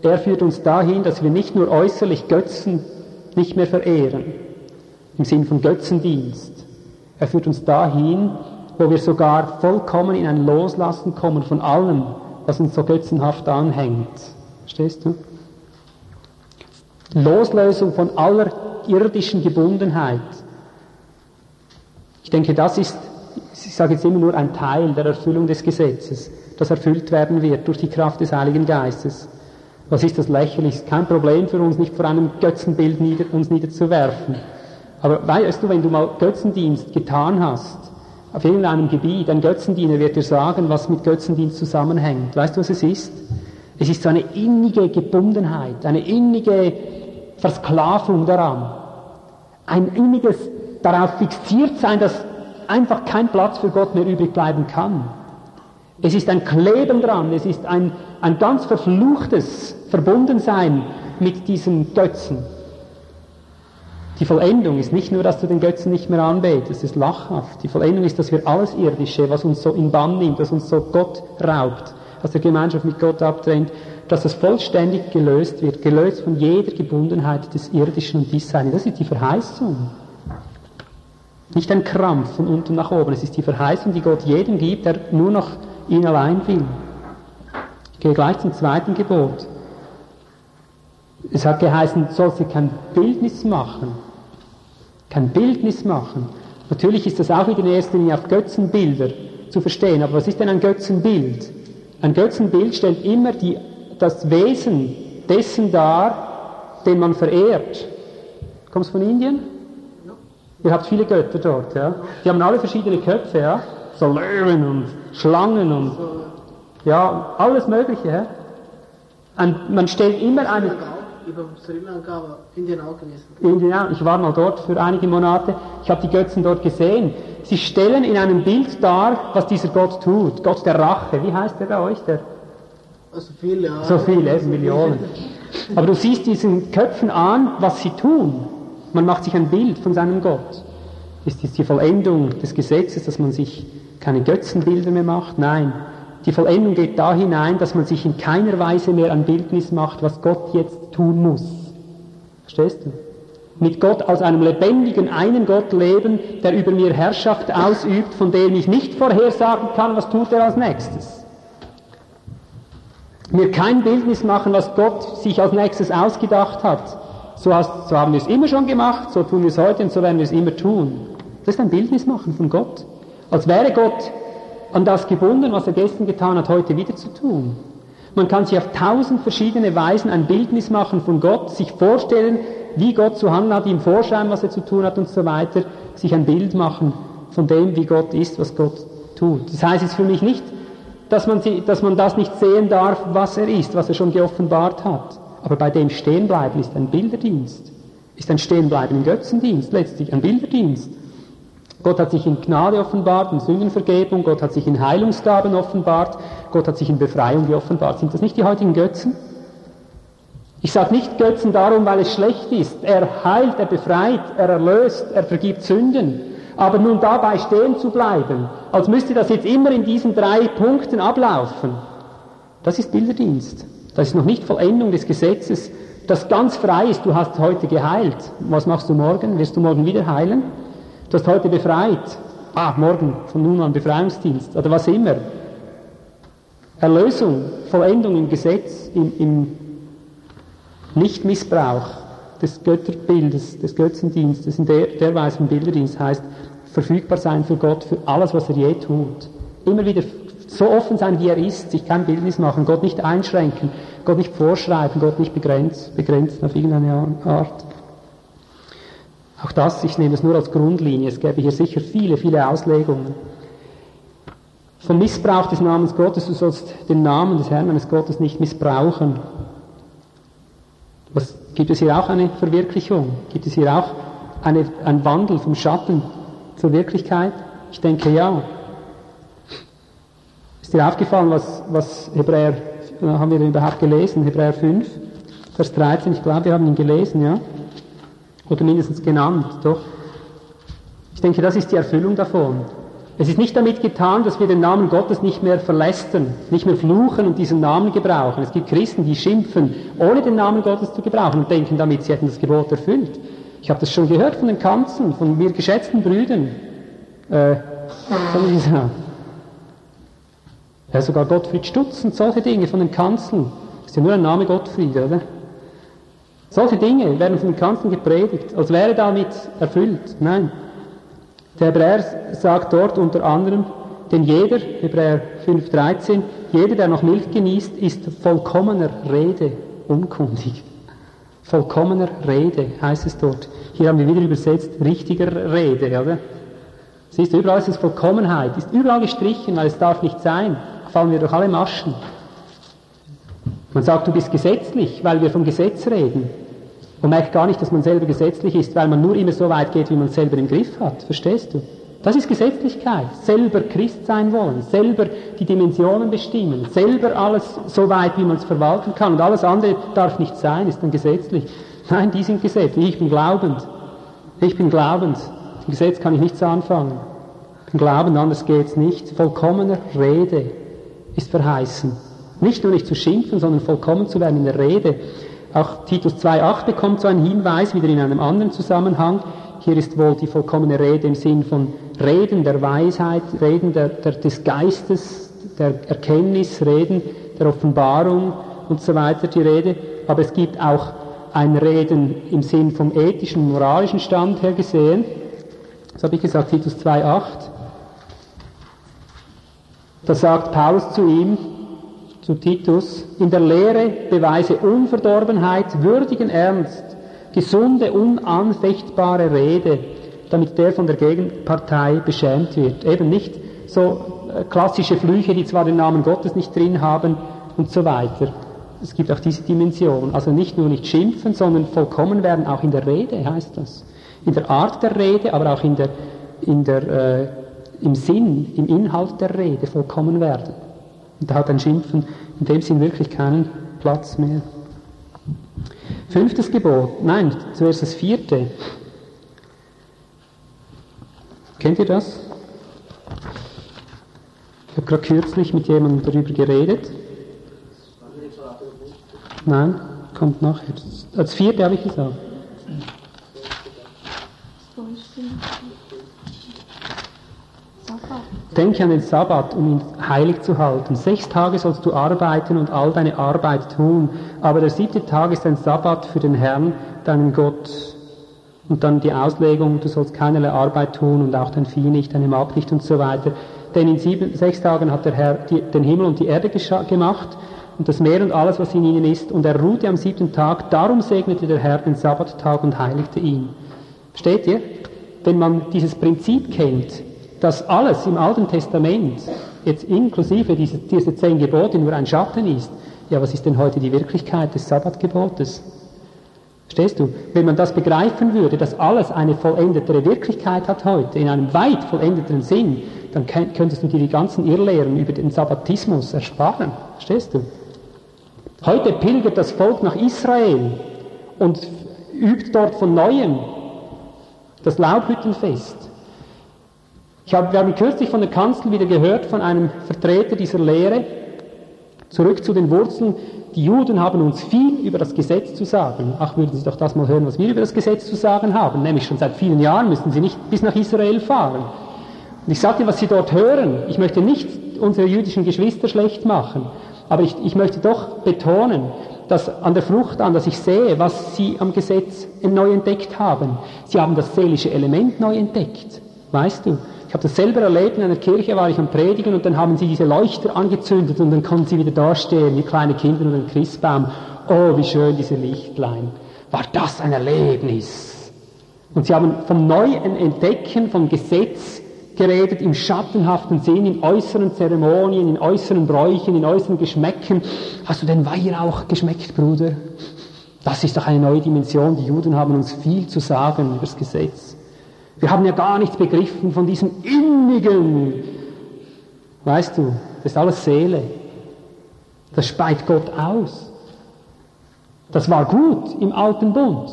er führt uns dahin, dass wir nicht nur äußerlich Götzen nicht mehr verehren, im Sinn von Götzendienst. Er führt uns dahin, wo wir sogar vollkommen in ein Loslassen kommen von allem, was uns so götzenhaft anhängt. Verstehst du? Loslösung von aller irdischen Gebundenheit. Ich denke, das ist ich sage jetzt immer nur ein Teil der Erfüllung des Gesetzes, das erfüllt werden wird durch die Kraft des Heiligen Geistes. Was ist das lächerlich? Kein Problem für uns, nicht vor einem Götzenbild nieder, uns niederzuwerfen. Aber weißt du, wenn du mal Götzendienst getan hast, auf irgendeinem Gebiet, ein Götzendiener wird dir sagen, was mit Götzendienst zusammenhängt. Weißt du, was es ist? Es ist so eine innige Gebundenheit, eine innige Versklavung daran. Ein inniges darauf fixiert sein, dass einfach kein Platz für Gott mehr übrig bleiben kann. Es ist ein Kleben dran, es ist ein, ein ganz verfluchtes Verbundensein mit diesem Götzen. Die Vollendung ist nicht nur, dass du den Götzen nicht mehr anbetest, es ist lachhaft. Die Vollendung ist, dass wir alles Irdische, was uns so in Bann nimmt, was uns so Gott raubt, was der Gemeinschaft mit Gott abtrennt, dass das vollständig gelöst wird, gelöst von jeder Gebundenheit des Irdischen und Diesseitigen. Das ist die Verheißung. Nicht ein Krampf von unten nach oben. Es ist die Verheißung, die Gott jedem gibt, der nur noch ihn allein will. Ich gehe gleich zum zweiten Gebot. Es hat geheißen, soll sie kein Bildnis machen. Kein Bildnis machen. Natürlich ist das auch wieder in erster Linie auf Götzenbilder zu verstehen. Aber was ist denn ein Götzenbild? Ein Götzenbild stellt immer die, das Wesen dessen dar, den man verehrt. Kommst du von Indien? Ihr habt viele Götter dort, ja. Die haben alle verschiedene Köpfe, ja. So Löwen und Schlangen und ja, alles Mögliche, ja. Und man stellt immer eine. Über Sri Lanka, aber Indien auch gewesen. Indien auch. Ich war mal dort für einige Monate. Ich habe die Götzen dort gesehen. Sie stellen in einem Bild dar, was dieser Gott tut. Gott der Rache. Wie heißt der bei euch? Der so viele, ja. So viele, Millionen. Aber du siehst diesen Köpfen an, was sie tun. Man macht sich ein Bild von seinem Gott. Ist es die Vollendung des Gesetzes, dass man sich keine Götzenbilder mehr macht? Nein. Die Vollendung geht da hinein, dass man sich in keiner Weise mehr ein Bildnis macht, was Gott jetzt tun muss. Verstehst du? Mit Gott als einem lebendigen, einen Gott leben, der über mir Herrschaft ausübt, von dem ich nicht vorhersagen kann, was tut er als nächstes. Mir kein Bildnis machen, was Gott sich als nächstes ausgedacht hat, so, hast, so haben wir es immer schon gemacht, so tun wir es heute und so werden wir es immer tun. Das ist ein Bildnis machen von Gott. Als wäre Gott an das gebunden, was er gestern getan hat, heute wieder zu tun. Man kann sich auf tausend verschiedene Weisen ein Bildnis machen von Gott, sich vorstellen, wie Gott zu handeln hat, ihm vorschreiben, was er zu tun hat und so weiter, sich ein Bild machen von dem, wie Gott ist, was Gott tut. Das heißt jetzt für mich nicht, dass man, sie, dass man das nicht sehen darf, was er ist, was er schon geoffenbart hat. Aber bei dem Stehenbleiben ist ein Bilderdienst, ist ein Stehenbleiben im Götzendienst, letztlich ein Bilderdienst. Gott hat sich in Gnade offenbart, in Sündenvergebung, Gott hat sich in Heilungsgaben offenbart, Gott hat sich in Befreiung geoffenbart. Sind das nicht die heutigen Götzen? Ich sage nicht Götzen darum, weil es schlecht ist. Er heilt, er befreit, er erlöst, er vergibt Sünden. Aber nun dabei stehen zu bleiben, als müsste das jetzt immer in diesen drei Punkten ablaufen, das ist Bilderdienst. Das ist noch nicht Vollendung des Gesetzes, das ganz frei ist. Du hast heute geheilt. Was machst du morgen? Wirst du morgen wieder heilen? Du hast heute befreit. Ah, morgen, von nun an Befreiungsdienst oder was immer. Erlösung, Vollendung im Gesetz, im, im Nichtmissbrauch des Götterbildes, des Götzendienstes, in der, der Weise im Bilderdienst heißt, verfügbar sein für Gott, für alles, was er je tut. Immer wieder so offen sein, wie er ist, sich kein Bildnis machen, Gott nicht einschränken, Gott nicht vorschreiben, Gott nicht begrenzen, begrenzen auf irgendeine Art. Auch das, ich nehme es nur als Grundlinie, es gäbe hier sicher viele, viele Auslegungen. Vom Missbrauch des Namens Gottes, du sollst den Namen des Herrn deines Gottes nicht missbrauchen. Was, gibt es hier auch eine Verwirklichung? Gibt es hier auch eine, einen Wandel vom Schatten zur Wirklichkeit? Ich denke ja. Ist dir aufgefallen, was, was Hebräer, haben wir überhaupt gelesen? Hebräer 5, Vers 13, ich glaube, wir haben ihn gelesen, ja? Oder mindestens genannt, doch. Ich denke, das ist die Erfüllung davon. Es ist nicht damit getan, dass wir den Namen Gottes nicht mehr verlästern, nicht mehr fluchen und diesen Namen gebrauchen. Es gibt Christen, die schimpfen, ohne den Namen Gottes zu gebrauchen und denken damit, sie hätten das Gebot erfüllt. Ich habe das schon gehört von den Kanzeln, von mir geschätzten Brüdern. Äh, ja, sogar Gottfried Stutz und solche Dinge von den Kanzeln. Ist ja nur ein Name Gottfried, oder? Solche Dinge werden von den Kanzeln gepredigt, als wäre damit erfüllt. Nein. Der Hebräer sagt dort unter anderem, denn jeder, Hebräer 5,13, jeder, der noch Milch genießt, ist vollkommener Rede unkundig. Vollkommener Rede heißt es dort. Hier haben wir wieder übersetzt, richtiger Rede, oder? Siehst du, überall ist es Vollkommenheit, ist überall gestrichen, weil es darf nicht sein. Fallen wir durch alle Maschen. Man sagt, du bist gesetzlich, weil wir vom Gesetz reden. Und merkt gar nicht, dass man selber gesetzlich ist, weil man nur immer so weit geht, wie man es selber im Griff hat. Verstehst du? Das ist Gesetzlichkeit. Selber Christ sein wollen, selber die Dimensionen bestimmen, selber alles so weit, wie man es verwalten kann. Und alles andere darf nicht sein, ist dann gesetzlich. Nein, die sind gesetzlich. Ich bin glaubend. Ich bin glaubend. Im Gesetz kann ich nichts anfangen. Ich bin glaubend, anders geht's nicht. Vollkommener Rede ist verheißen. Nicht nur nicht zu schimpfen, sondern vollkommen zu werden in der Rede. Auch Titus 2.8 bekommt so einen Hinweis, wieder in einem anderen Zusammenhang. Hier ist wohl die vollkommene Rede im Sinn von Reden der Weisheit, Reden der, der, des Geistes, der Erkenntnis, Reden der Offenbarung und so weiter die Rede. Aber es gibt auch ein Reden im Sinn vom ethischen, moralischen Stand her gesehen. Das habe ich gesagt, Titus 2.8. Da sagt Paulus zu ihm, zu Titus, in der Lehre beweise Unverdorbenheit, würdigen Ernst, gesunde, unanfechtbare Rede, damit der von der Gegenpartei beschämt wird. Eben nicht so äh, klassische Flüche, die zwar den Namen Gottes nicht drin haben und so weiter. Es gibt auch diese Dimension. Also nicht nur nicht schimpfen, sondern vollkommen werden, auch in der Rede heißt das. In der Art der Rede, aber auch in der, in der, äh, im Sinn, im Inhalt der Rede vollkommen werden. Und da hat ein Schimpfen in dem Sinn wirklich keinen Platz mehr. Fünftes Gebot, nein, zuerst das vierte. Kennt ihr das? Ich habe gerade kürzlich mit jemandem darüber geredet. Nein, kommt nachher. Als vierte habe ich gesagt. Denke an den Sabbat, um ihn heilig zu halten. Sechs Tage sollst du arbeiten und all deine Arbeit tun, aber der siebte Tag ist ein Sabbat für den Herrn, deinen Gott. Und dann die Auslegung, du sollst keinerlei Arbeit tun und auch dein Vieh nicht, deine Magd nicht und so weiter. Denn in sieben, sechs Tagen hat der Herr die, den Himmel und die Erde gemacht und das Meer und alles, was in ihnen ist, und er ruhte am siebten Tag. Darum segnete der Herr den Sabbattag und heiligte ihn. Versteht ihr? Wenn man dieses Prinzip kennt, dass alles im Alten Testament, jetzt inklusive diese, diese zehn Gebote, nur ein Schatten ist, ja, was ist denn heute die Wirklichkeit des Sabbatgebotes? Verstehst du? Wenn man das begreifen würde, dass alles eine vollendetere Wirklichkeit hat heute, in einem weit vollendeteren Sinn, dann könntest du dir die ganzen Irrlehren über den Sabbatismus ersparen. Verstehst du? Heute pilgert das Volk nach Israel und übt dort von Neuem das Laubhüttenfest. Ich habe, wir haben kürzlich von der Kanzel wieder gehört, von einem Vertreter dieser Lehre, zurück zu den Wurzeln, die Juden haben uns viel über das Gesetz zu sagen. Ach, würden Sie doch das mal hören, was wir über das Gesetz zu sagen haben. Nämlich schon seit vielen Jahren müssen Sie nicht bis nach Israel fahren. Und ich Ihnen, was Sie dort hören. Ich möchte nicht unsere jüdischen Geschwister schlecht machen. Aber ich, ich möchte doch betonen, dass an der Frucht an, dass ich sehe, was Sie am Gesetz neu entdeckt haben. Sie haben das seelische Element neu entdeckt. Weißt du? Ich habe das selber erlebt, in einer Kirche war ich am Predigen und dann haben sie diese Leuchter angezündet und dann konnten sie wieder dastehen, wie kleine Kinder unter dem Christbaum. Oh, wie schön diese Lichtlein. War das ein Erlebnis? Und sie haben vom neuen Entdecken, vom Gesetz geredet, im schattenhaften Sinn, in äußeren Zeremonien, in äußeren Bräuchen, in äußeren Geschmäcken. Hast du den Weihrauch geschmeckt, Bruder? Das ist doch eine neue Dimension. Die Juden haben uns viel zu sagen über das Gesetz. Wir haben ja gar nichts begriffen von diesem innigen. Weißt du, das ist alles Seele. Das speit Gott aus. Das war gut im alten Bund.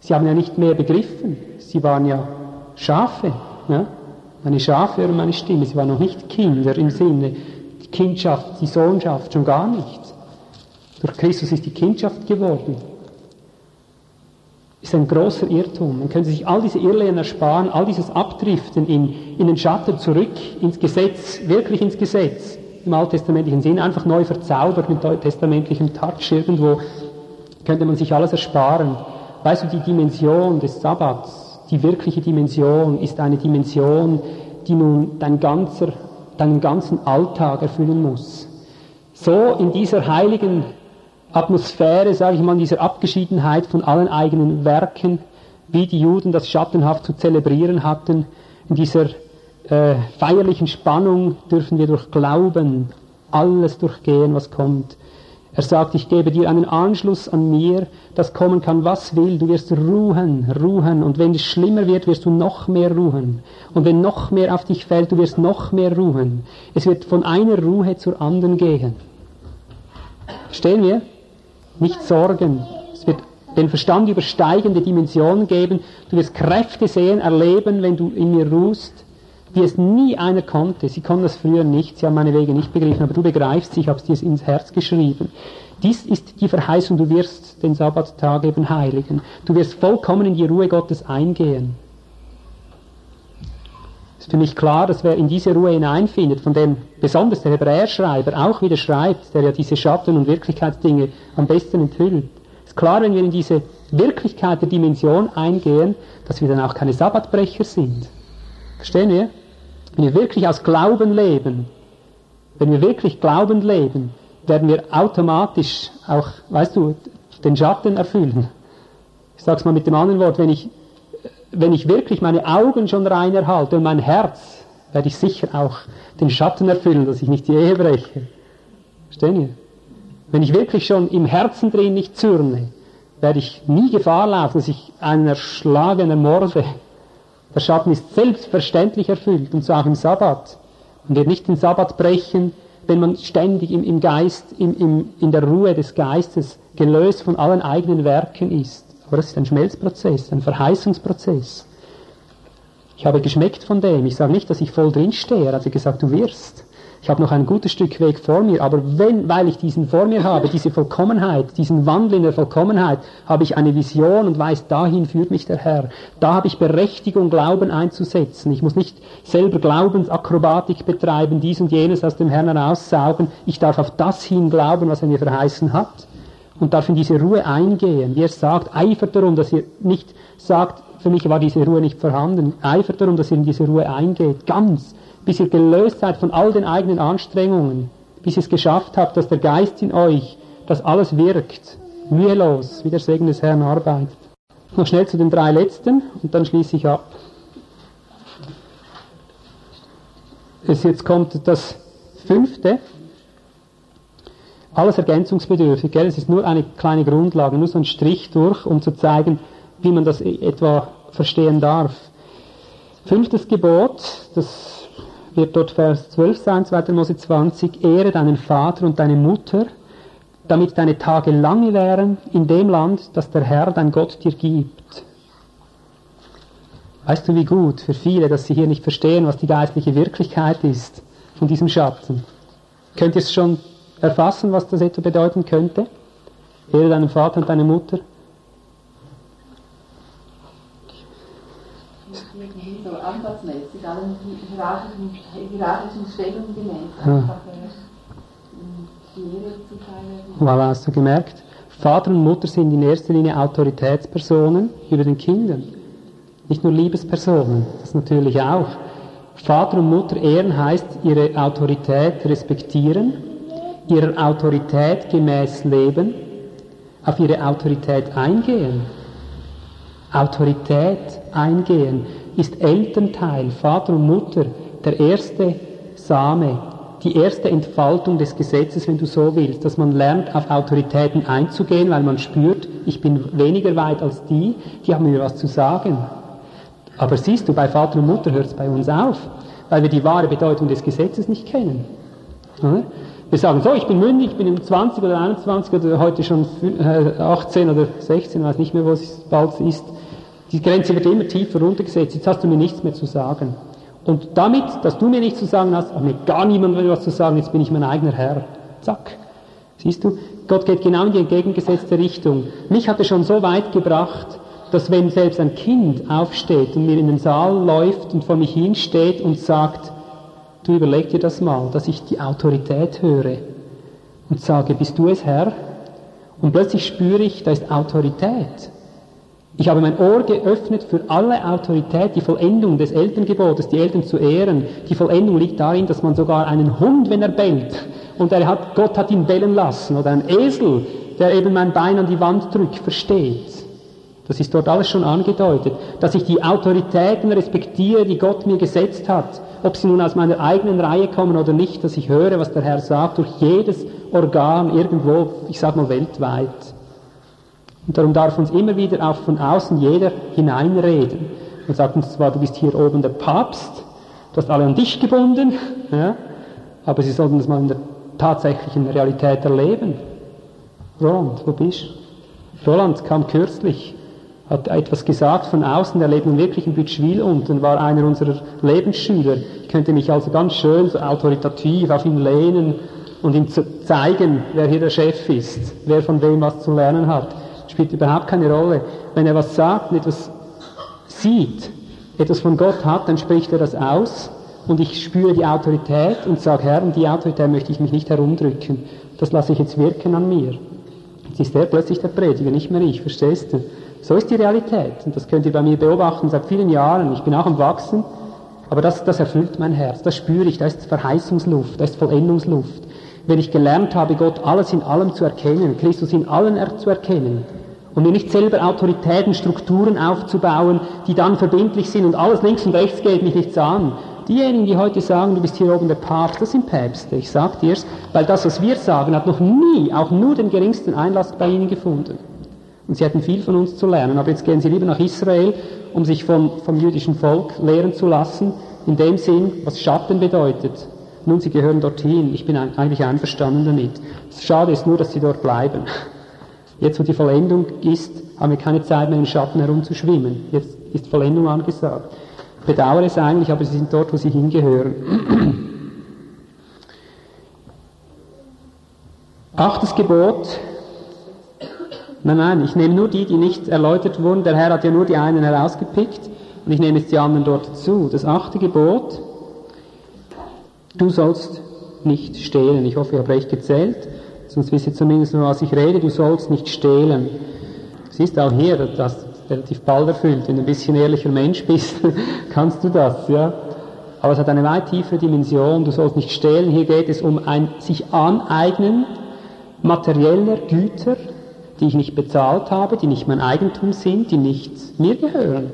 Sie haben ja nicht mehr begriffen. Sie waren ja Schafe. Ja? Meine Schafe hören meine Stimme. Sie waren noch nicht Kinder im Sinne, die Kindschaft, die Sohnschaft, schon gar nicht. Durch Christus ist die Kindschaft geworden ist ein großer Irrtum. Man könnte sich all diese Irrlehren ersparen, all dieses Abdriften in, in den Schatten zurück, ins Gesetz, wirklich ins Gesetz, im alttestamentlichen Sinn, einfach neu verzaubert mit neutestamentlichem Touch irgendwo, könnte man sich alles ersparen. Weißt du, die Dimension des Sabbats, die wirkliche Dimension, ist eine Dimension, die nun dein ganzer, deinen ganzen Alltag erfüllen muss. So in dieser heiligen Atmosphäre, sage ich mal, dieser Abgeschiedenheit von allen eigenen Werken, wie die Juden das schattenhaft zu zelebrieren hatten, in dieser äh, feierlichen Spannung dürfen wir durch Glauben alles durchgehen, was kommt. Er sagt, ich gebe dir einen Anschluss an mir, das kommen kann, was will. Du wirst ruhen, ruhen. Und wenn es schlimmer wird, wirst du noch mehr ruhen. Und wenn noch mehr auf dich fällt, du wirst noch mehr ruhen. Es wird von einer Ruhe zur anderen gehen. Verstehen wir? Nicht sorgen. Es wird den Verstand übersteigende Dimensionen geben. Du wirst Kräfte sehen, erleben, wenn du in mir ruhst, wie es nie einer konnte. Sie konnten das früher nicht, sie haben meine Wege nicht begriffen, aber du begreifst sie, ich habe es dir ins Herz geschrieben. Dies ist die Verheißung, du wirst den Sabbattag eben heiligen. Du wirst vollkommen in die Ruhe Gottes eingehen. Ist für mich klar, dass wer in diese Ruhe hineinfindet, von dem besonders der Hebräerschreiber auch wieder schreibt, der ja diese Schatten- und Wirklichkeitsdinge am besten enthüllt, ist klar, wenn wir in diese Wirklichkeit der Dimension eingehen, dass wir dann auch keine Sabbatbrecher sind. Verstehen wir? Wenn wir wirklich aus Glauben leben, wenn wir wirklich glaubend leben, werden wir automatisch auch, weißt du, den Schatten erfüllen. Ich sage es mal mit dem anderen Wort, wenn ich, wenn ich wirklich meine Augen schon rein erhalte und mein Herz, werde ich sicher auch den Schatten erfüllen, dass ich nicht die Ehe breche. Verstehen ihr? Wenn ich wirklich schon im Herzen drin nicht zürne, werde ich nie Gefahr laufen, dass ich einen erschlagen ermorde. Der Schatten ist selbstverständlich erfüllt, und so auch im Sabbat. Man wird nicht den Sabbat brechen, wenn man ständig im, im Geist, im, im, in der Ruhe des Geistes gelöst von allen eigenen Werken ist. Aber das ist ein Schmelzprozess, ein Verheißungsprozess. Ich habe geschmeckt von dem. Ich sage nicht, dass ich voll drinstehe. Er hat gesagt, du wirst. Ich habe noch ein gutes Stück Weg vor mir, aber wenn, weil ich diesen vor mir habe, diese Vollkommenheit, diesen Wandel in der Vollkommenheit, habe ich eine Vision und weiß, dahin führt mich der Herr. Da habe ich Berechtigung, Glauben einzusetzen. Ich muss nicht selber Glaubensakrobatik betreiben, dies und jenes aus dem Herrn heraussaugen. Ich darf auf das hin glauben, was er mir verheißen hat und darf in diese Ruhe eingehen. Wie er sagt, eifert darum, dass ihr nicht sagt, für mich war diese Ruhe nicht vorhanden. Eifert darum, dass ihr in diese Ruhe eingeht, ganz, bis ihr gelöst seid von all den eigenen Anstrengungen, bis ihr es geschafft habt, dass der Geist in euch, das alles wirkt, mühelos, wie der Segen des Herrn arbeitet. Noch schnell zu den drei letzten und dann schließe ich ab. Es jetzt kommt das fünfte. Alles ergänzungsbedürftig, gell? Es ist nur eine kleine Grundlage, nur so ein Strich durch, um zu zeigen, wie man das etwa verstehen darf. Fünftes Gebot, das wird dort Vers 12 sein, 2. Mose 20, ehre deinen Vater und deine Mutter, damit deine Tage lange wären in dem Land, das der Herr, dein Gott, dir gibt. Weißt du, wie gut für viele, dass sie hier nicht verstehen, was die geistliche Wirklichkeit ist von diesem Schatten? Könnt ihr es schon erfassen, was das etwa bedeuten könnte? Ehre deinen Vater und deine Mutter. So ansatzmäßig allen hierarchischen, hierarchischen Stellungen äh, die Ehre zuteil. Voilà, hast du gemerkt? Vater und Mutter sind in erster Linie Autoritätspersonen über den Kindern. Nicht nur Liebespersonen, das natürlich auch. Vater und Mutter ehren heißt ihre Autorität respektieren, ihrer Autorität gemäß leben, auf ihre Autorität eingehen. Autorität eingehen ist Elternteil, Vater und Mutter, der erste Same, die erste Entfaltung des Gesetzes, wenn du so willst, dass man lernt, auf Autoritäten einzugehen, weil man spürt, ich bin weniger weit als die, die haben mir was zu sagen. Aber siehst du, bei Vater und Mutter hört es bei uns auf, weil wir die wahre Bedeutung des Gesetzes nicht kennen. Oder? Wir sagen so, ich bin mündig, ich bin 20 oder 21 oder heute schon 18 oder 16, weiß nicht mehr, wo es bald ist. Die Grenze wird immer tiefer runtergesetzt, jetzt hast du mir nichts mehr zu sagen. Und damit, dass du mir nichts zu sagen hast, hat mir gar niemand mehr was zu sagen, jetzt bin ich mein eigener Herr. Zack. Siehst du, Gott geht genau in die entgegengesetzte Richtung. Mich hat er schon so weit gebracht, dass wenn selbst ein Kind aufsteht und mir in den Saal läuft und vor mich hinsteht und sagt, du überleg dir das mal, dass ich die Autorität höre und sage, bist du es Herr? Und plötzlich spüre ich, da ist Autorität. Ich habe mein Ohr geöffnet für alle Autorität, die Vollendung des Elterngebotes, die Eltern zu ehren. Die Vollendung liegt darin, dass man sogar einen Hund, wenn er bellt, und er hat, Gott hat ihn bellen lassen, oder einen Esel, der eben mein Bein an die Wand drückt, versteht. Das ist dort alles schon angedeutet, dass ich die Autoritäten respektiere, die Gott mir gesetzt hat, ob sie nun aus meiner eigenen Reihe kommen oder nicht, dass ich höre, was der Herr sagt, durch jedes Organ irgendwo, ich sag mal weltweit. Und darum darf uns immer wieder auch von außen jeder hineinreden und sagt uns zwar, du bist hier oben der Papst, du hast alle an dich gebunden, ja, aber sie sollten das mal in der tatsächlichen Realität erleben. Roland, wo bist du? Roland kam kürzlich, hat etwas gesagt von außen, der lebt nun wirklich in Bütschwil unten, war einer unserer Lebensschüler. Ich könnte mich also ganz schön so autoritativ auf ihn lehnen und ihm zeigen, wer hier der Chef ist, wer von wem was zu lernen hat. Spielt überhaupt keine Rolle. Wenn er was sagt und etwas sieht, etwas von Gott hat, dann spricht er das aus und ich spüre die Autorität und sage, Herr, um die Autorität möchte ich mich nicht herumdrücken. Das lasse ich jetzt wirken an mir. Jetzt ist er plötzlich der Prediger, nicht mehr ich, verstehst du? So ist die Realität. Und das könnt ihr bei mir beobachten seit vielen Jahren. Ich bin auch am Wachsen. Aber das, das erfüllt mein Herz. Das spüre ich. Da ist Verheißungsluft. Da ist Vollendungsluft. Wenn ich gelernt habe, Gott alles in allem zu erkennen, Christus in allen zu erkennen, und mir nicht selber Autoritäten, Strukturen aufzubauen, die dann verbindlich sind und alles links und rechts geht mich nichts an. Diejenigen, die heute sagen, du bist hier oben der Papst, das sind Päpste, ich sag dir's, weil das, was wir sagen, hat noch nie, auch nur den geringsten Einlass bei ihnen gefunden. Und sie hätten viel von uns zu lernen. Aber jetzt gehen sie lieber nach Israel, um sich vom, vom jüdischen Volk lehren zu lassen, in dem Sinn, was Schatten bedeutet. Nun, sie gehören dorthin. Ich bin eigentlich einverstanden damit. Schade ist nur, dass sie dort bleiben. Jetzt, wo die Vollendung ist, haben wir keine Zeit mehr, im Schatten herumzuschwimmen. Jetzt ist Vollendung angesagt. Ich bedauere es eigentlich, aber sie sind dort, wo sie hingehören. Achtes Gebot. Nein, nein, ich nehme nur die, die nicht erläutert wurden. Der Herr hat ja nur die einen herausgepickt und ich nehme jetzt die anderen dort dazu. Das achte Gebot. Du sollst nicht stehlen. Ich hoffe, ich habe recht gezählt. Sonst wisst ihr zumindest nur, was ich rede. Du sollst nicht stehlen. Siehst auch hier, das ist relativ bald erfüllt. Wenn du ein bisschen ehrlicher Mensch bist, kannst du das, ja. Aber es hat eine weit tiefere Dimension. Du sollst nicht stehlen. Hier geht es um ein sich aneignen materieller Güter, die ich nicht bezahlt habe, die nicht mein Eigentum sind, die nicht mir gehören.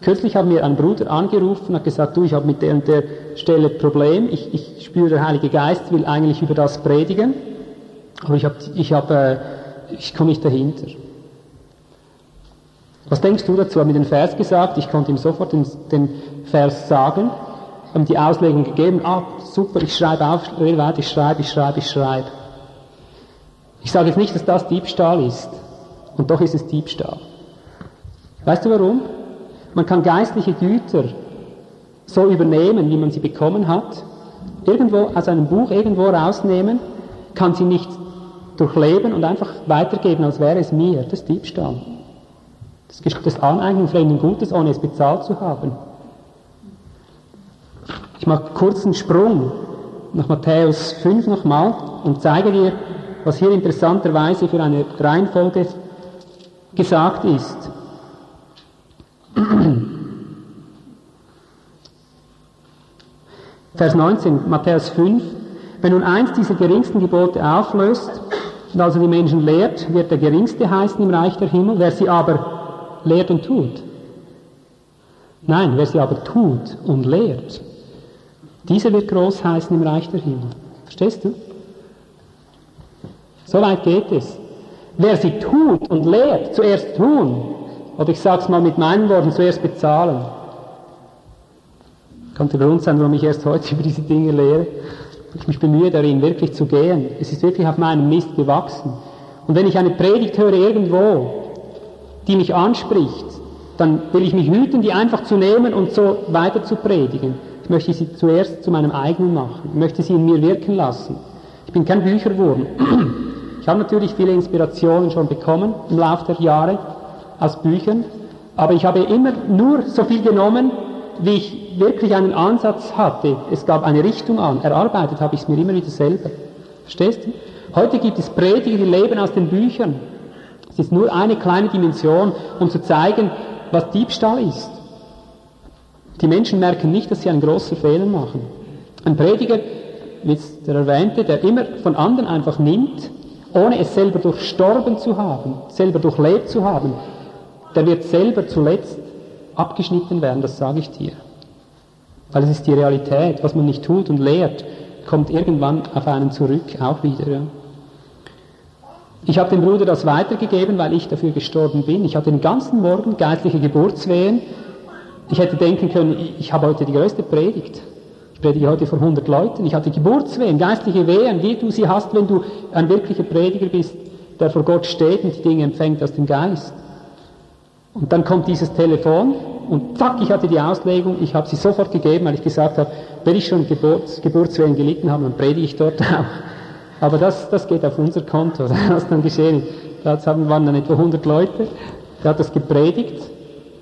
Kürzlich hat mir ein Bruder angerufen und hat gesagt, du, ich habe mit der und der Stelle Problem, ich, ich spüre, der Heilige Geist will eigentlich über das predigen. Aber ich, ich, äh, ich komme nicht dahinter. Was denkst du dazu? Habe mir den Vers gesagt, ich konnte ihm sofort den, den Vers sagen, haben die Auslegung gegeben, ah, super, ich schreibe auf, ich schreibe, ich schreibe, ich schreibe. Ich sage jetzt nicht, dass das Diebstahl ist, und doch ist es Diebstahl. Weißt du warum? Man kann geistliche Güter so übernehmen, wie man sie bekommen hat, irgendwo aus einem Buch irgendwo rausnehmen, kann sie nicht durchleben und einfach weitergeben, als wäre es mir. Das ist Diebstahl. Das ist das Aneignung fremden Gutes, ohne es bezahlt zu haben. Ich mache kurz einen Sprung nach Matthäus 5 nochmal und zeige dir, was hier interessanterweise für eine Reihenfolge gesagt ist. Vers 19, Matthäus 5. Wenn nun eins dieser geringsten Gebote auflöst und also die Menschen lehrt, wird der geringste heißen im Reich der Himmel. Wer sie aber lehrt und tut. Nein, wer sie aber tut und lehrt, dieser wird groß heißen im Reich der Himmel. Verstehst du? So weit geht es. Wer sie tut und lehrt, zuerst tun, oder ich sage es mal mit meinen Worten, zuerst bezahlen. Kann der Grund sein, warum ich erst heute über diese Dinge lehre. Ich mich bemühe darin, wirklich zu gehen. Es ist wirklich auf meinem Mist gewachsen. Und wenn ich eine Predigt höre irgendwo, die mich anspricht, dann will ich mich hüten, die einfach zu nehmen und so weiter zu predigen. Ich möchte sie zuerst zu meinem eigenen machen. Ich möchte sie in mir wirken lassen. Ich bin kein Bücherwurm. Ich habe natürlich viele Inspirationen schon bekommen im Laufe der Jahre aus Büchern, aber ich habe immer nur so viel genommen, wie ich wirklich einen Ansatz hatte. Es gab eine Richtung an. Erarbeitet habe ich es mir immer wieder selber. Verstehst du? Heute gibt es Prediger, die leben aus den Büchern. Es ist nur eine kleine Dimension, um zu zeigen, was Diebstahl ist. Die Menschen merken nicht, dass sie einen großen Fehler machen. Ein Prediger, wie der erwähnte, der immer von anderen einfach nimmt, ohne es selber durchstorben zu haben, selber durchlebt zu haben, der wird selber zuletzt abgeschnitten werden, das sage ich dir. Weil es ist die Realität, was man nicht tut und lehrt, kommt irgendwann auf einen zurück, auch wieder. Ja. Ich habe dem Bruder das weitergegeben, weil ich dafür gestorben bin. Ich hatte den ganzen Morgen geistliche Geburtswehen. Ich hätte denken können, ich habe heute die größte Predigt predige heute vor 100 Leuten. Ich hatte Geburtswehen, geistliche Wehen, wie du sie hast, wenn du ein wirklicher Prediger bist, der vor Gott steht und die Dinge empfängt aus dem Geist. Und dann kommt dieses Telefon und zack, ich hatte die Auslegung, ich habe sie sofort gegeben, weil ich gesagt habe, wenn ich schon Geburts, Geburtswehen gelitten habe, dann predige ich dort auch. Aber das, das geht auf unser Konto, was dann geschehen ist. Da waren dann etwa 100 Leute, der hat das gepredigt,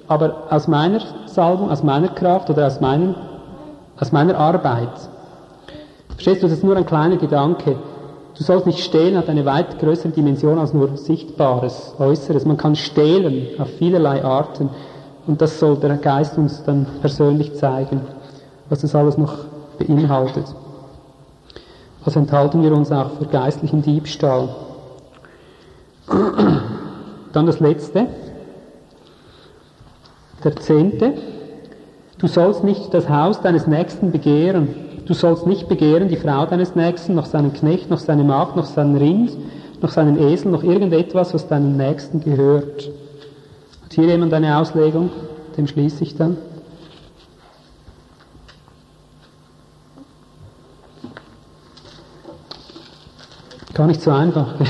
aber aus meiner Salbung, aus meiner Kraft oder aus meinem aus meiner Arbeit. Verstehst du, das ist nur ein kleiner Gedanke. Du sollst nicht stehlen, hat eine weit größere Dimension als nur Sichtbares, Äußeres. Man kann stehlen auf vielerlei Arten. Und das soll der Geist uns dann persönlich zeigen, was das alles noch beinhaltet. Also enthalten wir uns auch für geistlichen Diebstahl. Dann das letzte, der zehnte. Du sollst nicht das Haus deines Nächsten begehren. Du sollst nicht begehren die Frau deines Nächsten, noch seinen Knecht, noch seine Magd, noch seinen Rind, noch seinen Esel, noch irgendetwas, was deinem Nächsten gehört. Hat hier jemand eine Auslegung? Dem schließe ich dann. Gar nicht so einfach.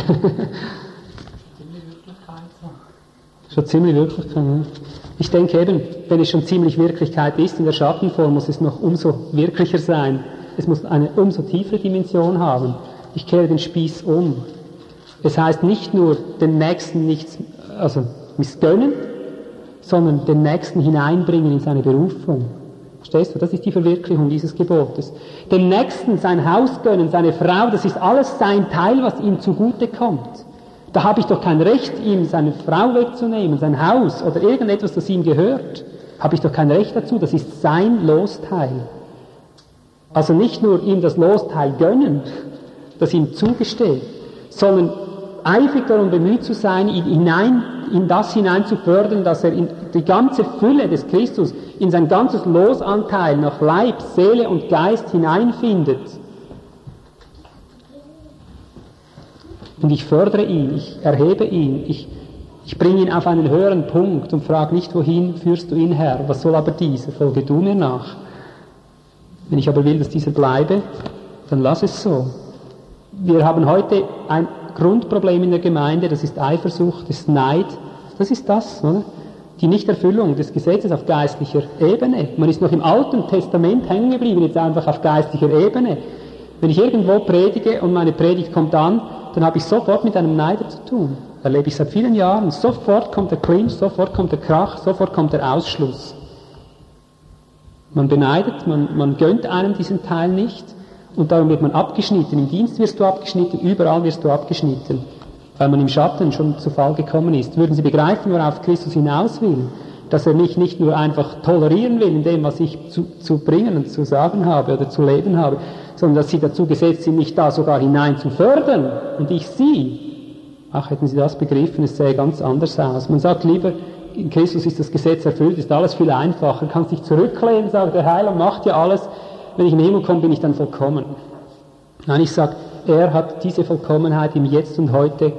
Schon ziemlich Wirklichkeit, ja. Ich denke eben, wenn es schon ziemlich Wirklichkeit ist, in der Schattenform muss es noch umso wirklicher sein. Es muss eine umso tiefere Dimension haben. Ich kehre den Spieß um. Es heißt nicht nur den Nächsten nichts, also missgönnen, sondern den Nächsten hineinbringen in seine Berufung. Verstehst du? Das ist die Verwirklichung dieses Gebotes. Dem Nächsten sein Haus gönnen, seine Frau, das ist alles sein Teil, was ihm zugute kommt. Da habe ich doch kein Recht, ihm seine Frau wegzunehmen, sein Haus oder irgendetwas, das ihm gehört. Habe ich doch kein Recht dazu. Das ist sein Losteil. Also nicht nur ihm das Losteil gönnen, das ihm zugesteht, sondern eifrig darum bemüht zu sein, ihn hinein, in das hinein zu fördern, dass er in die ganze Fülle des Christus, in sein ganzes Losanteil nach Leib, Seele und Geist hineinfindet Und ich fördere ihn, ich erhebe ihn, ich, ich bringe ihn auf einen höheren Punkt und frage nicht, wohin führst du ihn her? Was soll aber dieser? Folge du mir nach. Wenn ich aber will, dass dieser bleibe, dann lass es so. Wir haben heute ein Grundproblem in der Gemeinde, das ist Eifersucht, das ist Neid. Das ist das, oder? Die Nichterfüllung des Gesetzes auf geistlicher Ebene. Man ist noch im Alten Testament hängen geblieben, jetzt einfach auf geistlicher Ebene. Wenn ich irgendwo predige und meine Predigt kommt an, dann habe ich sofort mit einem Neider zu tun. Erlebe ich seit vielen Jahren. Sofort kommt der Clinch, sofort kommt der Krach, sofort kommt der Ausschluss. Man beneidet, man, man gönnt einem diesen Teil nicht und darum wird man abgeschnitten. Im Dienst wirst du abgeschnitten, überall wirst du abgeschnitten, weil man im Schatten schon zu Fall gekommen ist. Würden Sie begreifen, worauf Christus hinaus will? Dass er mich nicht nur einfach tolerieren will in dem, was ich zu, zu bringen und zu sagen habe oder zu leben habe, sondern dass Sie dazu gesetzt sind, mich da sogar hinein zu fördern und ich Sie. Ach, hätten Sie das begriffen, es sähe ganz anders aus. Man sagt lieber, in Christus ist das Gesetz erfüllt, ist alles viel einfacher. Kannst dich zurücklehnen, sagt der Heiland macht ja alles. Wenn ich in den Himmel komme, bin ich dann vollkommen. Nein, ich sage, er hat diese Vollkommenheit im Jetzt und Heute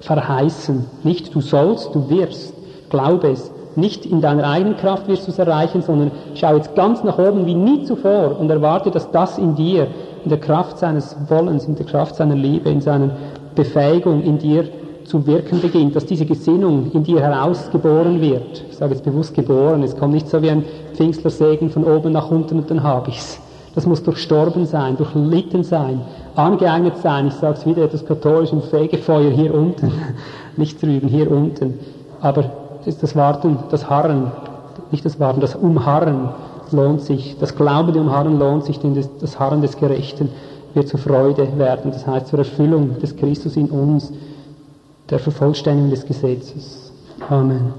verheißen. Nicht du sollst, du wirst. Glaube es. Nicht in deiner eigenen Kraft wirst du es erreichen, sondern schau jetzt ganz nach oben wie nie zuvor und erwarte, dass das in dir, in der Kraft seines Wollens, in der Kraft seiner Liebe, in seiner Befähigung in dir zu wirken beginnt, dass diese Gesinnung in dir herausgeboren wird. Ich sage jetzt bewusst geboren, es kommt nicht so wie ein Pfingstlersegen von oben nach unten und dann habe ich's. Das muss durchstorben sein, durchlitten sein, angeeignet sein. Ich sage es wieder etwas katholisch im Fegefeuer hier unten, nicht drüben, hier unten. Aber ist das Warten, das Harren, nicht das Warten, das Umharren lohnt sich. Das Glauben um Harren lohnt sich, denn das, das Harren des Gerechten wird zur Freude werden. Das heißt zur Erfüllung des Christus in uns der Vervollständigung des Gesetzes. Amen.